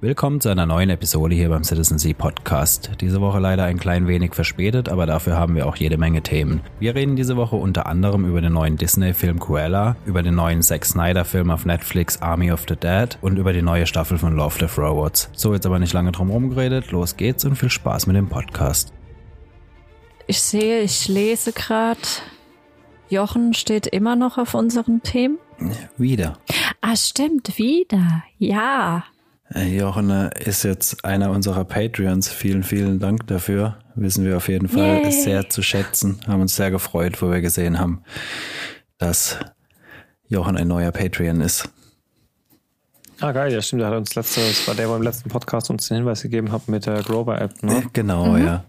Willkommen zu einer neuen Episode hier beim Citizen Sea Podcast. Diese Woche leider ein klein wenig verspätet, aber dafür haben wir auch jede Menge Themen. Wir reden diese Woche unter anderem über den neuen Disney-Film Cruella, über den neuen Zack Snyder-Film auf Netflix Army of the Dead und über die neue Staffel von Love Death Robots. So, jetzt aber nicht lange drum rumgeredet, los geht's und viel Spaß mit dem Podcast. Ich sehe, ich lese gerade, Jochen steht immer noch auf unseren Themen. Wieder. Ah, stimmt, wieder. Ja. Äh, Jochen ist jetzt einer unserer Patreons. Vielen, vielen Dank dafür. Wissen wir auf jeden Fall Yay. sehr zu schätzen. Haben uns sehr gefreut, wo wir gesehen haben, dass Jochen ein neuer Patreon ist. Ah, geil, ja, stimmt. Der hat uns letzte, das war der, der beim letzten Podcast uns den Hinweis gegeben hat mit der Grover-App, ne? Genau, mhm. ja.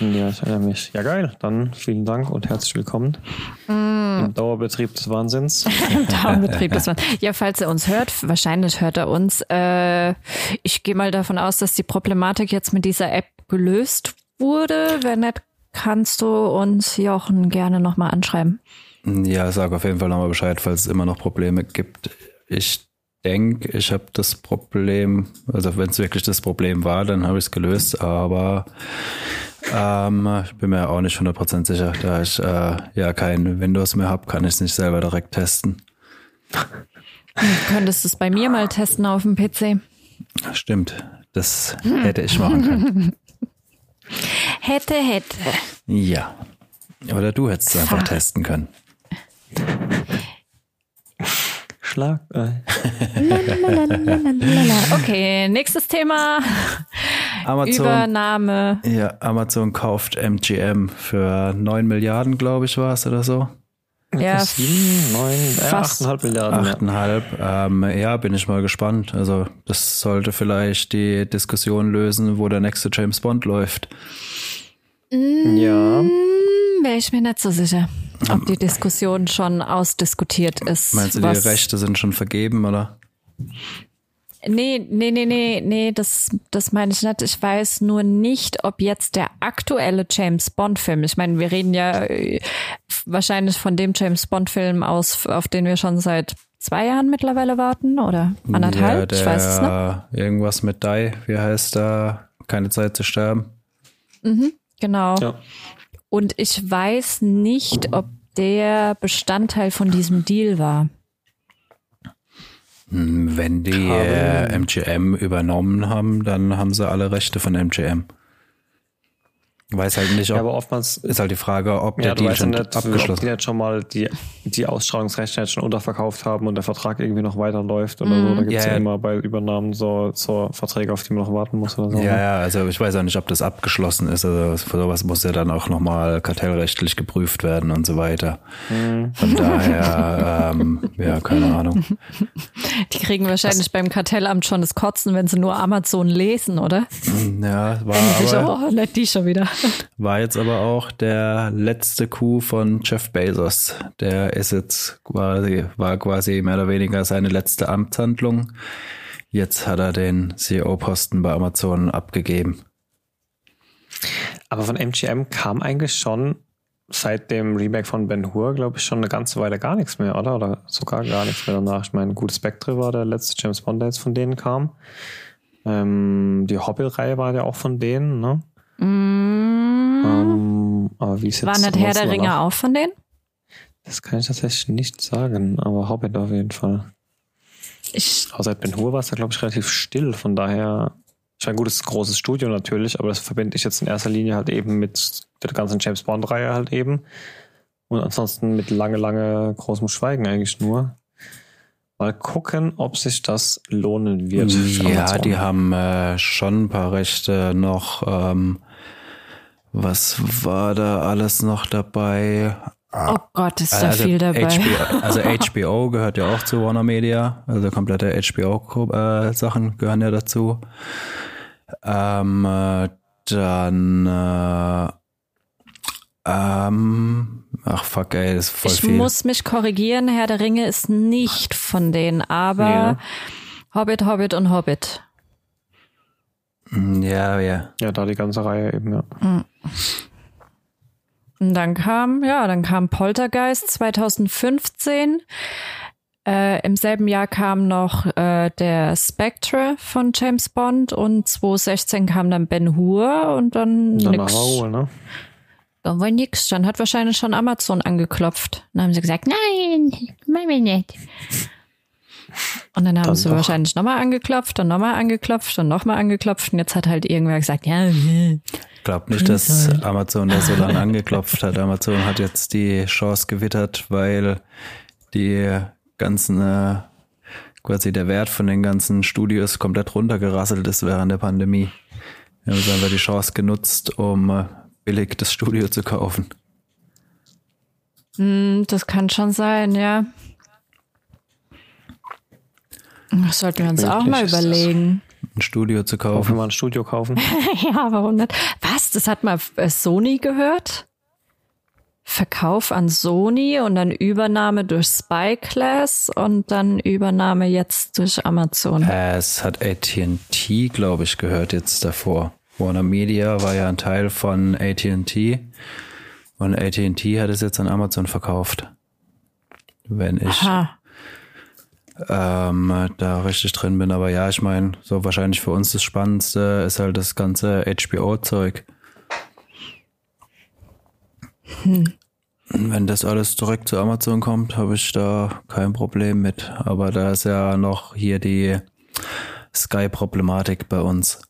Ja, ich erinnere mich. Ja, geil. Dann vielen Dank und herzlich willkommen mm. im Dauerbetrieb des Wahnsinns. Im Dauerbetrieb des Wahnsinns. Ja, falls er uns hört, wahrscheinlich hört er uns. Äh, ich gehe mal davon aus, dass die Problematik jetzt mit dieser App gelöst wurde. Wenn nicht, kannst du uns Jochen gerne nochmal anschreiben. Ja, sag auf jeden Fall nochmal Bescheid, falls es immer noch Probleme gibt. Ich denke, ich habe das Problem, also wenn es wirklich das Problem war, dann habe ich es gelöst, aber ähm, ich bin mir auch nicht 100% sicher. Da ich äh, ja kein Windows mehr habe, kann ich es nicht selber direkt testen. Du könntest es bei mir mal testen auf dem PC. Stimmt, das hätte ich machen können. hätte, hätte. Ja. Oder du hättest es einfach testen können. Schlag. okay, nächstes Thema. Amazon, Übernahme. Ja, Amazon kauft MGM für 9 Milliarden, glaube ich, war es oder so. Ja, 7, 9, äh, 8,5 Milliarden. 8,5. Ja. Ähm, ja, bin ich mal gespannt. Also, das sollte vielleicht die Diskussion lösen, wo der nächste James Bond läuft. Mm, ja. Wäre ich mir nicht so sicher, ob die Diskussion schon ausdiskutiert ist. Meinst du, die Rechte sind schon vergeben, oder? Nee, nee, nee, nee, nee, das, das meine ich nicht. Ich weiß nur nicht, ob jetzt der aktuelle James Bond-Film, ich meine, wir reden ja äh, wahrscheinlich von dem James Bond-Film aus, auf den wir schon seit zwei Jahren mittlerweile warten oder anderthalb, ja, der, ich weiß es nicht. Irgendwas mit Die, wie heißt da? Keine Zeit zu sterben. Mhm, genau. Ja. Und ich weiß nicht, ob der Bestandteil von diesem Deal war. Wenn die äh, MGM übernommen haben, dann haben sie alle Rechte von MGM. Weiß halt nicht, ob, ja, aber oftmals ist halt die Frage, ob ja, der Deal schon nicht, abgeschlossen ob die jetzt schon mal die, die Ausstrahlungsrechte jetzt schon unterverkauft haben und der Vertrag irgendwie noch weiterläuft oder mm. so. Da gibt es ja, ja, immer bei Übernahmen so, so Verträge, auf die man noch warten muss oder so. Ja, ja, also ich weiß auch nicht, ob das abgeschlossen ist. Also für sowas muss ja dann auch nochmal kartellrechtlich geprüft werden und so weiter. Mm. Von daher, ähm, ja, keine Ahnung. Die kriegen wahrscheinlich Was? beim Kartellamt schon das Kotzen, wenn sie nur Amazon lesen, oder? Ja, war aber, oh, nicht die schon wieder. War jetzt aber auch der letzte Coup von Jeff Bezos. Der ist jetzt quasi, war quasi mehr oder weniger seine letzte Amtshandlung. Jetzt hat er den CEO-Posten bei Amazon abgegeben. Aber von MGM kam eigentlich schon seit dem Remake von Ben Hur, glaube ich, schon eine ganze Weile gar nichts mehr, oder? Oder sogar gar nichts mehr danach. Ich meine, gut, Spectre war der letzte James Bond, der jetzt von denen kam. Ähm, die Hobbit-Reihe war ja auch von denen, ne? Mm. Ähm, aber wie ist jetzt War nicht Herr der Ringe auch von denen? Das kann ich tatsächlich nicht sagen, aber Hobbit auf jeden Fall. Ich seit Ben Hur war es da, glaube ich, relativ still. Von daher, ich meine, gut, es ist ein großes Studio natürlich, aber das verbinde ich jetzt in erster Linie halt eben mit der ganzen James Bond-Reihe halt eben. Und ansonsten mit lange, lange großem Schweigen eigentlich nur. Mal gucken, ob sich das lohnen wird. Ja, die haben äh, schon ein paar Rechte noch. Ähm, was war da alles noch dabei? Oh Gott, ist da also viel dabei. HBO, also HBO gehört ja auch zu Warner Media. Also komplette HBO-Sachen äh, gehören ja dazu. Ähm, äh, dann äh, ähm, ach fuck, ey, das ist voll ich viel. Ich muss mich korrigieren, Herr der Ringe ist nicht von denen, aber ja. Hobbit, Hobbit und Hobbit. Mm, ja, ja. Ja, da die ganze Reihe eben, ja. Mm. Und dann kam, ja, dann kam Poltergeist 2015. Äh, Im selben Jahr kam noch äh, der Spectre von James Bond und 2016 kam dann Ben Hur und dann, dann nix. Ruhe, ne? Dann war nix. Dann hat wahrscheinlich schon Amazon angeklopft. Dann haben sie gesagt, nein, machen wir nicht. Und dann haben dann sie doch. wahrscheinlich nochmal angeklopft und nochmal angeklopft und nochmal angeklopft und jetzt hat halt irgendwer gesagt, ja. Ich glaube nicht, dass Amazon da so lange angeklopft hat. Amazon hat jetzt die Chance gewittert, weil die ganzen, äh, quasi der Wert von den ganzen Studios komplett runtergerasselt ist während der Pandemie. Wir haben einfach die Chance genutzt, um äh, billig das Studio zu kaufen. Mm, das kann schon sein, ja. Das sollten wir uns Möglich auch mal überlegen. Ein Studio zu kaufen. Kaufen wir mal ein Studio kaufen. ja, warum nicht? Was? Das hat mal äh, Sony gehört? Verkauf an Sony und dann Übernahme durch Spyglass und dann Übernahme jetzt durch Amazon. Es hat AT&T, glaube ich, gehört jetzt davor. Warner Media war ja ein Teil von AT&T und AT&T hat es jetzt an Amazon verkauft. Wenn ich Aha ähm, da richtig drin bin. Aber ja, ich meine, so wahrscheinlich für uns das Spannendste ist halt das ganze HBO-Zeug. Hm. Wenn das alles direkt zu Amazon kommt, habe ich da kein Problem mit. Aber da ist ja noch hier die Sky-Problematik bei uns.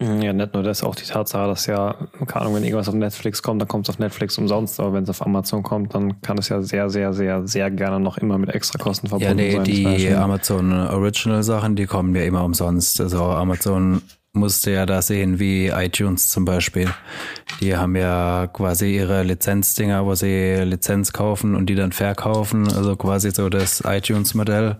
Mhm, ja, nicht nur das, auch die Tatsache, dass ja, keine Ahnung, wenn irgendwas auf Netflix kommt, dann kommt es auf Netflix umsonst, aber wenn es auf Amazon kommt, dann kann es ja sehr, sehr, sehr, sehr gerne noch immer mit Extrakosten verbunden sein. Ja, nee, sein. die Amazon Original Sachen, die kommen ja immer umsonst. Also Amazon musste ja da sehen, wie iTunes zum Beispiel. Die haben ja quasi ihre Lizenzdinger, wo sie Lizenz kaufen und die dann verkaufen, also quasi so das iTunes-Modell.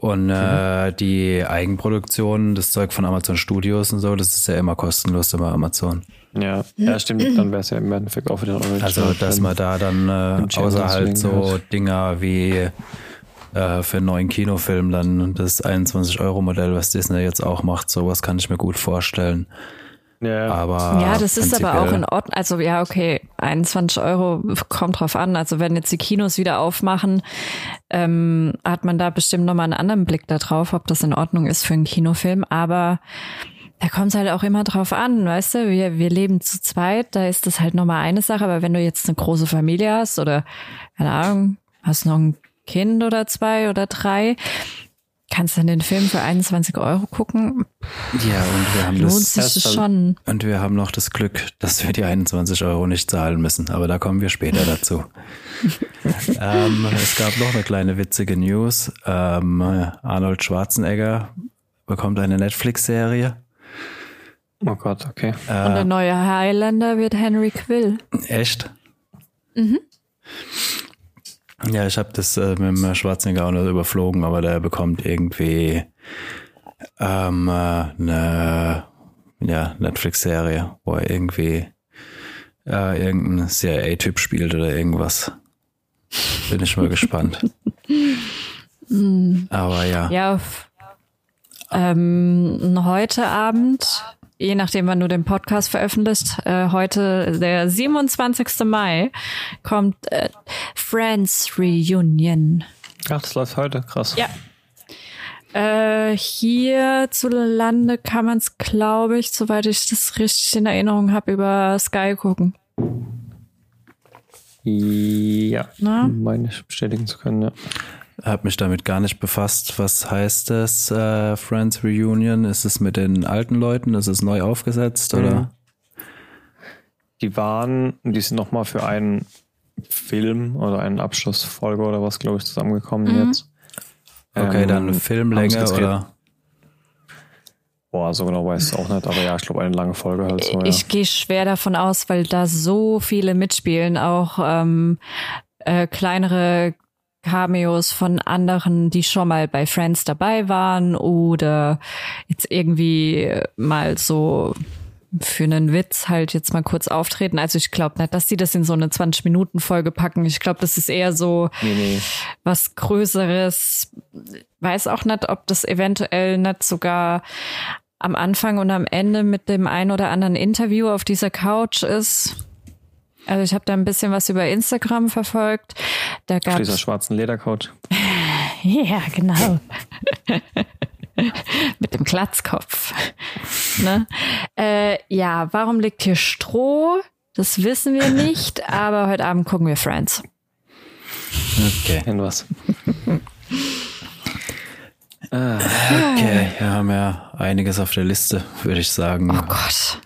Und mhm. äh, die Eigenproduktion, das Zeug von Amazon Studios und so, das ist ja immer kostenlos über Amazon. Ja, ja stimmt. Dann wäre es ja im Endeffekt auch wieder Original. Also, dass man da dann äh, außer halt so Dinger wie äh, für einen neuen Kinofilm dann das 21-Euro-Modell, was Disney jetzt auch macht, sowas kann ich mir gut vorstellen. Ja, aber ja, das ist aber auch in Ordnung. Also ja, okay, 21 Euro kommt drauf an. Also wenn jetzt die Kinos wieder aufmachen, ähm, hat man da bestimmt nochmal einen anderen Blick darauf, ob das in Ordnung ist für einen Kinofilm. Aber da kommt es halt auch immer drauf an, weißt du, wir, wir leben zu zweit, da ist das halt nochmal eine Sache, aber wenn du jetzt eine große Familie hast oder, keine Ahnung, hast noch ein Kind oder zwei oder drei, Kannst du den Film für 21 Euro gucken? Ja, und wir haben Lohnt das, sich das schon. Und wir haben noch das Glück, dass wir die 21 Euro nicht zahlen müssen. Aber da kommen wir später dazu. ähm, es gab noch eine kleine witzige News. Ähm, Arnold Schwarzenegger bekommt eine Netflix-Serie. Oh Gott, okay. Äh, und der neue Highlander wird Henry Quill. Echt? Mhm. Ja, ich habe das äh, mit dem Schwarzenegger auch noch überflogen, aber der bekommt irgendwie ähm, äh, eine ja, Netflix-Serie, wo er irgendwie äh, irgendein CIA-Typ spielt oder irgendwas. Bin ich mal gespannt. aber ja. Ja, ähm, heute Abend je nachdem, wann du den Podcast veröffentlicht, äh, heute der 27. Mai kommt äh, Friends Reunion. Ach, das läuft heute, krass. Ja. Äh, hier zu Lande kann man es, glaube ich, soweit ich das richtig in Erinnerung habe, über Sky gucken. Ja, Na? meine ich bestätigen zu können, ja habe mich damit gar nicht befasst. Was heißt das äh, Friends Reunion? Ist es mit den alten Leuten? Ist es neu aufgesetzt oder? Mhm. Die waren, die sind nochmal für einen Film oder eine Abschlussfolge oder was, glaube ich, zusammengekommen mhm. jetzt. Okay, ähm, dann Filmlänge oder? Boah, so genau weiß ich es auch nicht, aber ja, ich glaube eine lange Folge halt so. Ja. Ich gehe schwer davon aus, weil da so viele mitspielen, auch ähm, äh, kleinere Cameos von anderen, die schon mal bei Friends dabei waren oder jetzt irgendwie mal so für einen Witz halt jetzt mal kurz auftreten. Also ich glaube nicht, dass die das in so eine 20-Minuten-Folge packen. Ich glaube, das ist eher so nee, nee. was Größeres. Weiß auch nicht, ob das eventuell nicht sogar am Anfang und am Ende mit dem ein oder anderen Interview auf dieser Couch ist. Also ich habe da ein bisschen was über Instagram verfolgt. Da gab dieser schwarzen Ledercoat. ja, genau. Mit dem Glatzkopf. ne? äh, ja, warum liegt hier Stroh? Das wissen wir nicht, aber heute Abend gucken wir Friends. Okay. In was? Okay, wir haben ja einiges auf der Liste, würde ich sagen. Oh Gott.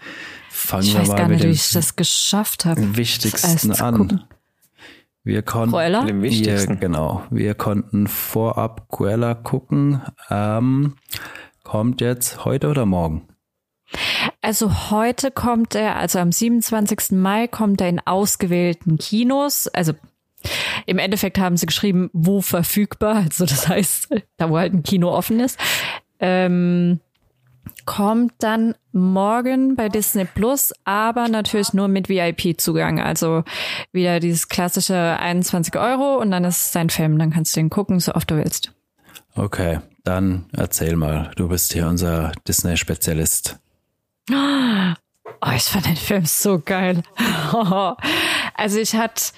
Fangen Ich wir weiß mal gar mit nicht, wie dem ich das geschafft habe. Wichtigsten an. gucken. Wir konnten, Cruella? Dem wir, Wichtigsten. genau, wir konnten vorab Cruella gucken. Ähm, kommt jetzt heute oder morgen? Also heute kommt er, also am 27. Mai kommt er in ausgewählten Kinos. Also im Endeffekt haben sie geschrieben, wo verfügbar. Also das heißt, da wo halt ein Kino offen ist. Ähm, kommt dann morgen bei Disney Plus, aber natürlich nur mit VIP-Zugang. Also wieder dieses klassische 21 Euro und dann ist es dein Film. Dann kannst du den gucken, so oft du willst. Okay, dann erzähl mal. Du bist hier unser Disney-Spezialist. Oh, ich fand den Film so geil. Also ich hatte,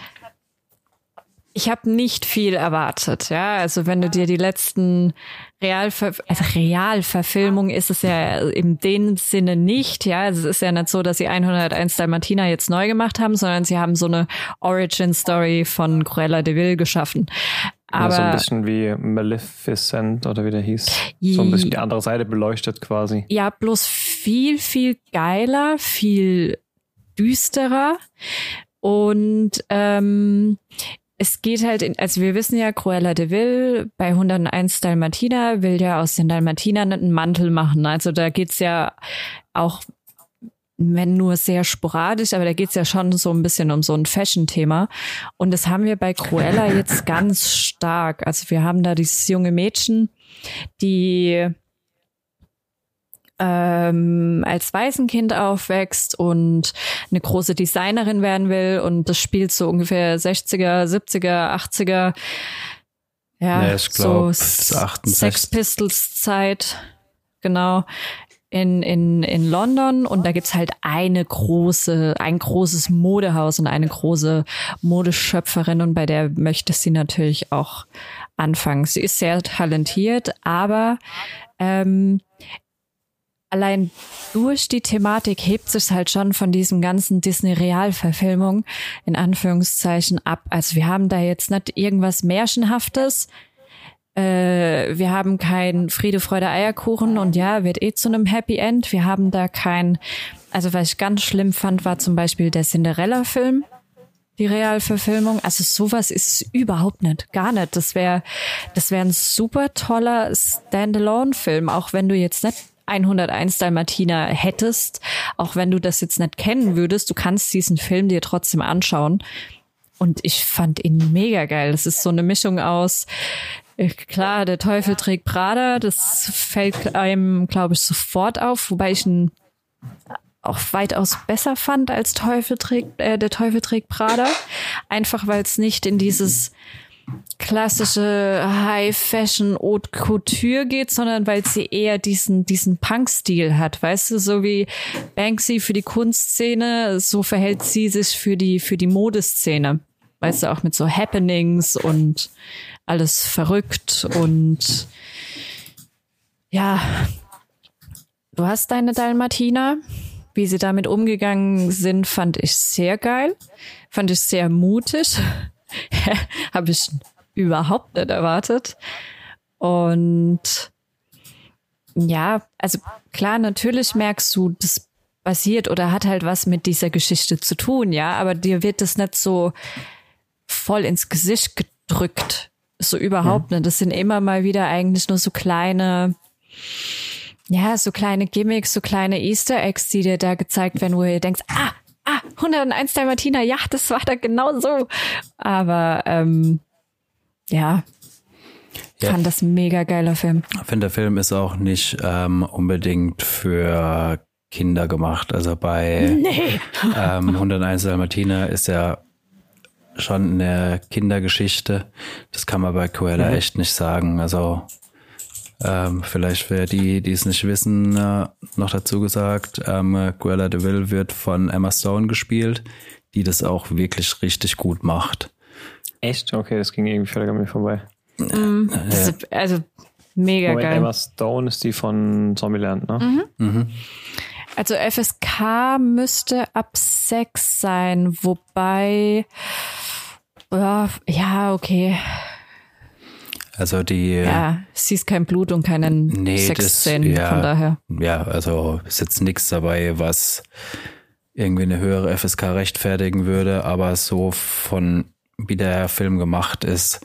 ich habe nicht viel erwartet, ja. Also wenn du dir die letzten Realver also Realverfilmung ist es ja in dem Sinne nicht, ja. Also es ist ja nicht so, dass sie 101 Dalmatiner jetzt neu gemacht haben, sondern sie haben so eine Origin Story von Cruella de Vil geschaffen. ja, so ein Aber bisschen wie Maleficent oder wie der hieß. So ein bisschen die andere Seite beleuchtet quasi. Ja, bloß viel, viel geiler, viel düsterer. Und ähm, es geht halt, in, also wir wissen ja, Cruella de Vil bei 101 Dalmatiner will ja aus den Dalmatinern einen Mantel machen. Also da geht's ja auch, wenn nur sehr sporadisch, aber da geht's ja schon so ein bisschen um so ein Fashion-Thema. Und das haben wir bei Cruella jetzt ganz stark. Also wir haben da dieses junge Mädchen, die ähm, als Waisenkind aufwächst und eine große Designerin werden will und das spielt so ungefähr 60er, 70er, 80er. Ja, Ja, ich glaub, so das 68. Sex Pistols Zeit, genau, in, in, in London und da gibt's halt eine große, ein großes Modehaus und eine große Modeschöpferin und bei der möchte sie natürlich auch anfangen. Sie ist sehr talentiert, aber ähm, allein durch die Thematik hebt sich halt schon von diesen ganzen Disney-Realverfilmungen in Anführungszeichen ab. Also wir haben da jetzt nicht irgendwas Märchenhaftes. Äh, wir haben kein Friede, Freude, Eierkuchen und ja, wird eh zu einem Happy End. Wir haben da kein, also was ich ganz schlimm fand, war zum Beispiel der Cinderella-Film. Die Realverfilmung, also sowas ist es überhaupt nicht, gar nicht. Das wäre, das wäre ein super toller Standalone-Film, auch wenn du jetzt nicht 101 Dalmatiner hättest, auch wenn du das jetzt nicht kennen würdest, du kannst diesen Film dir trotzdem anschauen. Und ich fand ihn mega geil. Das ist so eine Mischung aus, äh, klar, der Teufel trägt Prada, das fällt einem, glaube ich, sofort auf, wobei ich ihn auch weitaus besser fand als Teufel trägt, äh, der Teufel trägt Prada. Einfach weil es nicht in dieses klassische High Fashion Haute Couture geht, sondern weil sie eher diesen diesen Punk Stil hat, weißt du, so wie Banksy für die Kunstszene, so verhält sie sich für die für die Modeszene. Weißt du, auch mit so Happenings und alles verrückt und ja, du hast deine Dalmatiner. Wie sie damit umgegangen sind, fand ich sehr geil. Fand ich sehr mutig. Habe ich überhaupt nicht erwartet. Und ja, also klar, natürlich merkst du, das basiert oder hat halt was mit dieser Geschichte zu tun, ja, aber dir wird das nicht so voll ins Gesicht gedrückt. So überhaupt nicht. Das sind immer mal wieder eigentlich nur so kleine, ja, so kleine Gimmicks, so kleine Easter Eggs, die dir da gezeigt werden, wo ihr denkst, ah, ah, 101 Dalmatiner, ja, das war da genau so. Aber ähm, ja, Ja. fand das ein mega geiler Film. Ich finde, der Film ist auch nicht ähm, unbedingt für Kinder gemacht. Also bei Nee. ähm, 101 Dalmatiner ist ja schon eine Kindergeschichte. Das kann man bei Cruella echt nicht sagen. Also ähm, vielleicht für die, die es nicht wissen, äh, noch dazu gesagt, ähm, Cruella de Vil wird von Emma Stone gespielt, die das auch wirklich richtig gut macht. Echt? Okay, das ging irgendwie völlig an mir vorbei. Mm, ja. also mega Moment, geil. Emma Stone ist die von Zombieland, ne? Mhm. Mhm. Also FSK müsste ab sechs sein, wobei ja, okay. Also die. Ja, siehst kein Blut und keinen nee, Sexszenen, ja, von daher. Ja, also ist jetzt nichts dabei, was irgendwie eine höhere FSK rechtfertigen würde, aber so von wie der Film gemacht ist,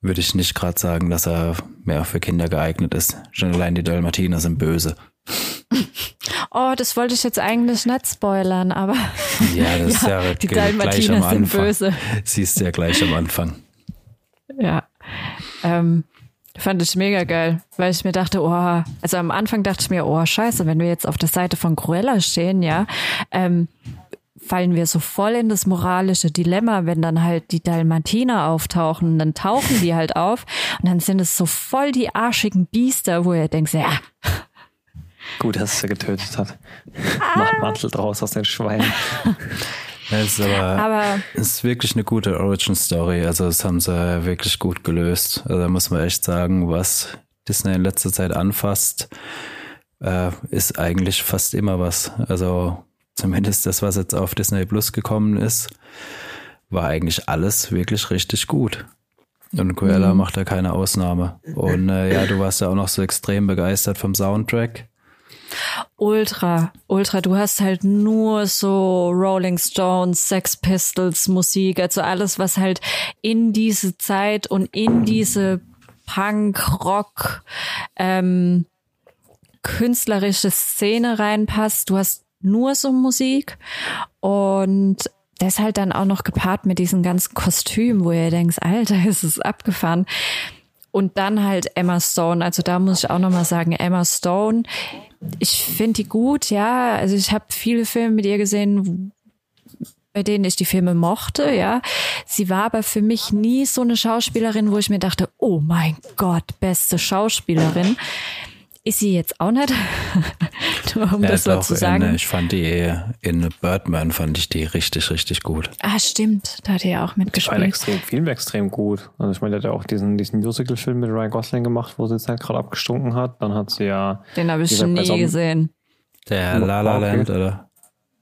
würde ich nicht gerade sagen, dass er mehr für Kinder geeignet ist. Schon allein die Dalmatiner sind böse. Oh, das wollte ich jetzt eigentlich nicht spoilern, aber ja, das ja, ist ja die Dalmatiner sind böse. Siehst du ja gleich am Anfang. Ja, ähm, fand ich mega geil, weil ich mir dachte, oh, also am Anfang dachte ich mir, oh, scheiße, wenn wir jetzt auf der Seite von Cruella stehen, ja, ähm, fallen wir so voll in das moralische Dilemma, wenn dann halt die Dalmatiner auftauchen, dann tauchen die halt auf und dann sind es so voll die arschigen Biester, wo ihr denkt, ja, Gut, dass es er getötet hat. Ah. Macht Mantel draus aus den Schweinen. Es ist aber, aber es ist wirklich eine gute Origin Story. Also das haben sie wirklich gut gelöst. Also da muss man echt sagen, was Disney in letzter Zeit anfasst, äh, ist eigentlich fast immer was. Also zumindest das, was jetzt auf Disney Plus gekommen ist, war eigentlich alles wirklich richtig gut. Und Cruella mhm. macht da keine Ausnahme. Und äh, ja, du warst ja auch noch so extrem begeistert vom Soundtrack. Ultra, ultra. Du hast halt nur so Rolling Stones, Sex Pistols Musik, also alles, was halt in diese Zeit und in diese Punk, Rock, ähm, künstlerische Szene reinpasst. Du hast nur so Musik und das halt dann auch noch gepaart mit diesen ganzen Kostümen, wo ihr denkt, Alter, ist es abgefahren. Und dann halt Emma Stone. Also da muss ich auch nochmal sagen, Emma Stone, ich finde die gut, ja. Also ich habe viele Filme mit ihr gesehen, bei denen ich die Filme mochte, ja. Sie war aber für mich nie so eine Schauspielerin, wo ich mir dachte, oh mein Gott, beste Schauspielerin ist sie jetzt auch nicht. Nur um ja, das so zu sagen. In, ich fand die in Birdman fand ich die richtig, richtig gut. Ah, stimmt. Da hat er ja auch mitgespielt. Ein extrem, Film extrem gut. Also ich meine, der hat ja auch diesen, diesen Musical-Film mit Ryan Gosling gemacht, wo sie jetzt halt gerade abgestunken hat. Dann hat sie ja. Den habe ich schon nie gesehen. Der La La Land, oder?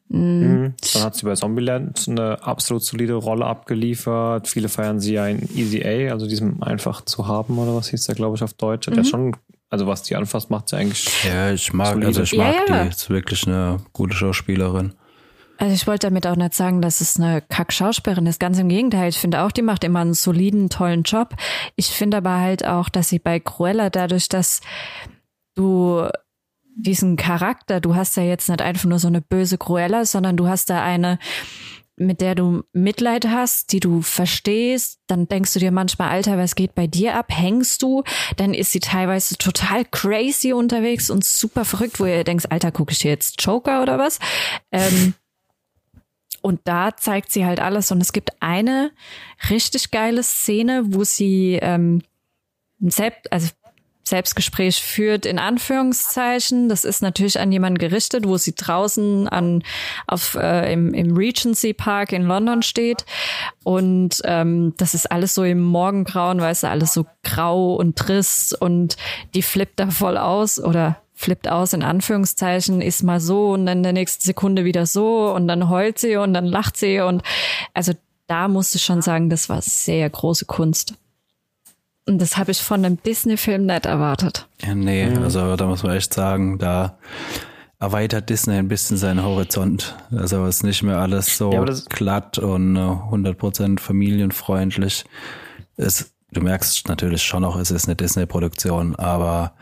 Mhm. Dann hat sie bei Zombieland eine absolut solide Rolle abgeliefert. Viele feiern sie ja in Easy A, also diesem einfach zu haben oder was hieß der, glaube ich, auf Deutsch. Mhm. Der ist schon also was die anfasst, macht sie eigentlich. Ja, ich mag, solide. also ich mag ja, ja. die. Ist wirklich eine gute Schauspielerin. Also ich wollte damit auch nicht sagen, dass es eine Kack-Schauspielerin ist. Ganz im Gegenteil. Ich finde auch, die macht immer einen soliden, tollen Job. Ich finde aber halt auch, dass sie bei Cruella dadurch, dass du diesen Charakter, du hast ja jetzt nicht einfach nur so eine böse Cruella, sondern du hast da eine, mit der du Mitleid hast, die du verstehst, dann denkst du dir manchmal, Alter, was geht bei dir ab? Hängst du? Dann ist sie teilweise total crazy unterwegs und super verrückt, wo ihr denkst, Alter, gucke ich jetzt Joker oder was? Ähm, und da zeigt sie halt alles. Und es gibt eine richtig geile Szene, wo sie ähm, selbst, also Selbstgespräch führt, in Anführungszeichen. Das ist natürlich an jemanden gerichtet, wo sie draußen an, auf, äh, im, im Regency Park in London steht. Und ähm, das ist alles so im Morgengrauen, weißt du, alles so grau und trist und die flippt da voll aus oder flippt aus in Anführungszeichen, ist mal so und dann in der nächsten Sekunde wieder so und dann heult sie und dann lacht sie und also da musste ich schon sagen, das war sehr große Kunst. Und das habe ich von einem Disney-Film nicht erwartet. Ja, nee, mhm. also da muss man echt sagen, da erweitert Disney ein bisschen seinen Horizont. Also ist nicht mehr alles so ja, glatt und 100% familienfreundlich. Es, du merkst natürlich schon noch, es ist eine Disney-Produktion, aber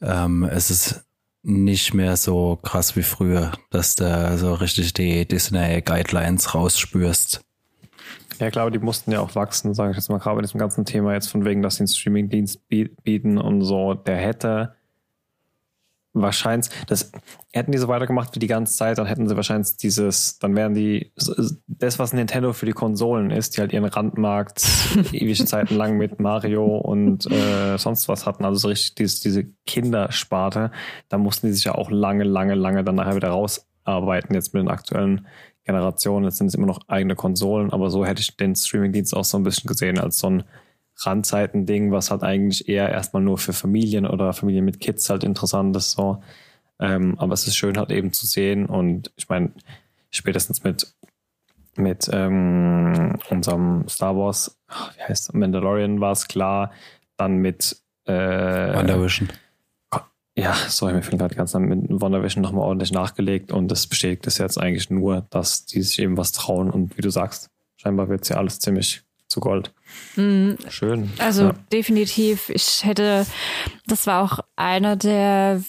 ähm, es ist nicht mehr so krass wie früher, dass du so richtig die Disney-Guidelines rausspürst. Ja, ich glaube, die mussten ja auch wachsen, sage ich jetzt mal, gerade bei diesem ganzen Thema jetzt von wegen, dass sie einen Streamingdienst bieten und so. Der hätte wahrscheinlich, das hätten die so weitergemacht wie die ganze Zeit, dann hätten sie wahrscheinlich dieses, dann wären die, das, was Nintendo für die Konsolen ist, die halt ihren Randmarkt ewige Zeiten lang mit Mario und äh, sonst was hatten, also so richtig dieses, diese Kindersparte, da mussten die sich ja auch lange, lange, lange dann nachher wieder rausarbeiten, jetzt mit den aktuellen Generation. Jetzt sind es immer noch eigene Konsolen, aber so hätte ich den Streamingdienst auch so ein bisschen gesehen als so ein Randzeiten-Ding, was halt eigentlich eher erstmal nur für Familien oder Familien mit Kids halt interessant ist. So. Ähm, aber es ist schön halt eben zu sehen und ich meine, spätestens mit mit ähm, unserem Star Wars, wie heißt Mandalorian war es klar, dann mit äh, WandaVision. Ja, sorry, mir fehlt gerade ganz mit WandaVision nochmal ordentlich nachgelegt und das bestätigt es jetzt eigentlich nur, dass die sich eben was trauen und wie du sagst, scheinbar wird es ja alles ziemlich zu Gold. Mhm. Schön. Also ja. definitiv, ich hätte, das war auch einer der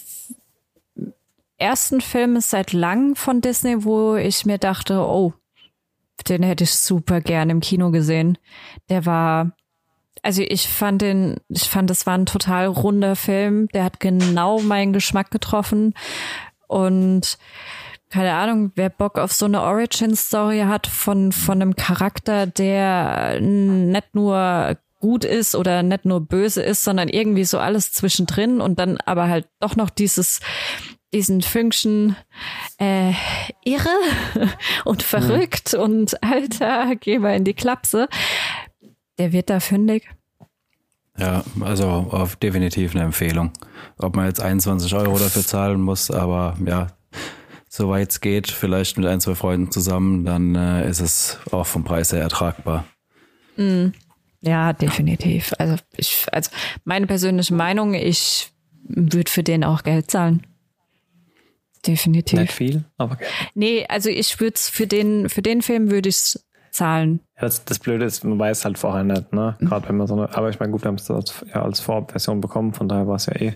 ersten Filme seit langem von Disney, wo ich mir dachte, oh, den hätte ich super gern im Kino gesehen. Der war, also ich fand den, ich fand, es war ein total runder Film. Der hat genau meinen Geschmack getroffen. Und keine Ahnung, wer Bock auf so eine Origin-Story hat von, von einem Charakter, der nicht nur gut ist oder nicht nur böse ist, sondern irgendwie so alles zwischendrin und dann aber halt doch noch dieses diesen Fünkchen äh, irre und verrückt mhm. und alter, geh mal in die Klapse. Der wird da fündig. Ja, also auf definitiv eine Empfehlung. Ob man jetzt 21 Euro dafür zahlen muss, aber ja, soweit es geht, vielleicht mit ein, zwei Freunden zusammen, dann äh, ist es auch vom Preis her ertragbar. Mm, ja, definitiv. Also ich, also meine persönliche Meinung, ich würde für den auch Geld zahlen. Definitiv. Nicht viel, aber gerne. Nee, also ich würde es für den, für den Film würde ich zahlen. Ja, das, das Blöde ist, man weiß halt vorher nicht, ne? Mhm. Gerade wenn man so eine, aber ich meine, gut, wir haben es als, ja, als Vorabversion bekommen, von daher war es ja eh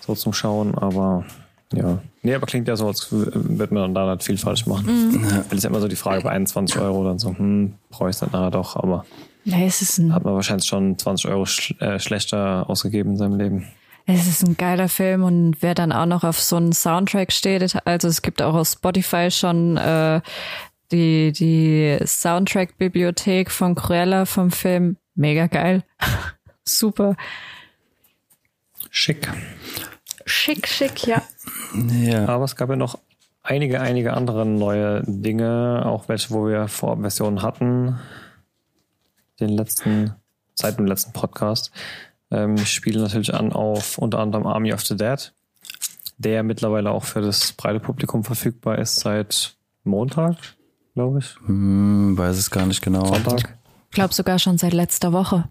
so zum Schauen, aber ja. Nee, aber klingt ja so, als würde man dann da nicht viel falsch machen. Mhm. Das ist ja immer so die Frage bei 21 Euro dann so, hm, brauche ich es dann nachher doch, aber nee, es ist ein hat man wahrscheinlich schon 20 Euro sch äh, schlechter ausgegeben in seinem Leben. Es ist ein geiler Film und wer dann auch noch auf so einen Soundtrack steht, also es gibt auch auf Spotify schon äh, die, die Soundtrack-Bibliothek von Cruella vom Film. Mega geil. Super. Schick. Schick, schick, ja. ja. Aber es gab ja noch einige, einige andere neue Dinge, auch welche, wo wir Vorversionen hatten. Den letzten, seit dem letzten Podcast. Ähm, ich spiele natürlich an auf unter anderem Army of the Dead, der mittlerweile auch für das breite Publikum verfügbar ist seit Montag, glaube ich. Hm, weiß es gar nicht genau. Sonntag. Ich glaube sogar schon seit letzter Woche.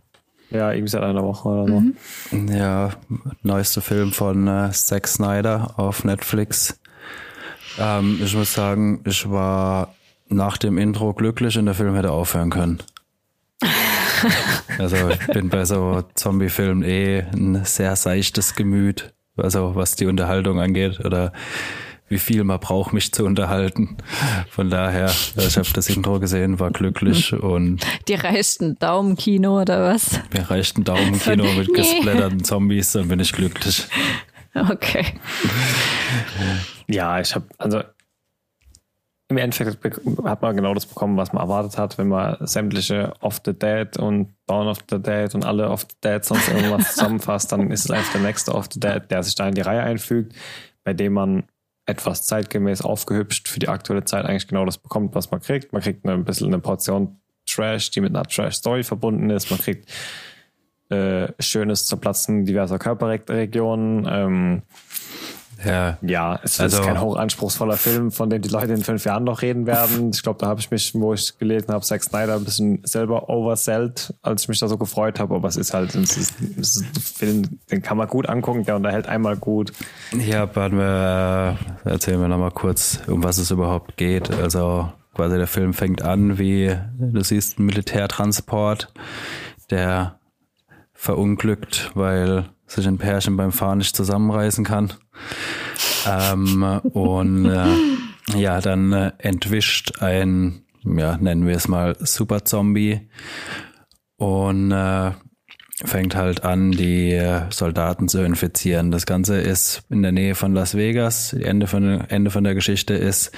Ja, irgendwie seit einer Woche oder so. Mhm. Ja, neuester Film von äh, Zack Snyder auf Netflix. Ähm, ich muss sagen, ich war nach dem Intro glücklich und der Film hätte aufhören können. Also ich bin bei so Zombie-Filmen eh ein sehr seichtes Gemüt, also was die Unterhaltung angeht oder wie viel man braucht, mich zu unterhalten. Von daher, ich habe das Intro gesehen, war glücklich und die reichten Daumenkino oder was? Mir reicht ein Daumenkino mit nee. gesplatterten Zombies, dann bin ich glücklich. Okay. Ja, ich habe also im Endeffekt hat man genau das bekommen, was man erwartet hat, wenn man sämtliche Off the Dead und Dawn of the Dead und alle Off the Dead sonst irgendwas zusammenfasst, dann ist es einfach der nächste Off the Dead, der sich da in die Reihe einfügt, bei dem man etwas zeitgemäß aufgehübscht für die aktuelle Zeit eigentlich genau das bekommt, was man kriegt. Man kriegt ein bisschen eine Portion Trash, die mit einer Trash-Story verbunden ist. Man kriegt äh, schönes Zerplatzen diverser Körperregionen. Ähm, ja, ja es also, ist kein hochanspruchsvoller Film, von dem die Leute in fünf Jahren noch reden werden. Ich glaube, da habe ich mich, wo ich gelesen habe, Zack Snyder ein bisschen selber oversellt, als ich mich da so gefreut habe. Aber es ist halt, es ist, es ist ein Film, den kann man gut angucken, der unterhält einmal gut. Ja, warten wir, äh, erzählen wir nochmal kurz, um was es überhaupt geht. Also quasi der Film fängt an, wie du siehst, ein Militärtransport, der verunglückt, weil sich ein Pärchen beim Fahren nicht zusammenreißen kann. Ähm, und äh, ja, dann äh, entwischt ein, ja, nennen wir es mal Super Zombie und äh, fängt halt an, die äh, Soldaten zu infizieren. Das Ganze ist in der Nähe von Las Vegas. Ende von, Ende von der Geschichte ist,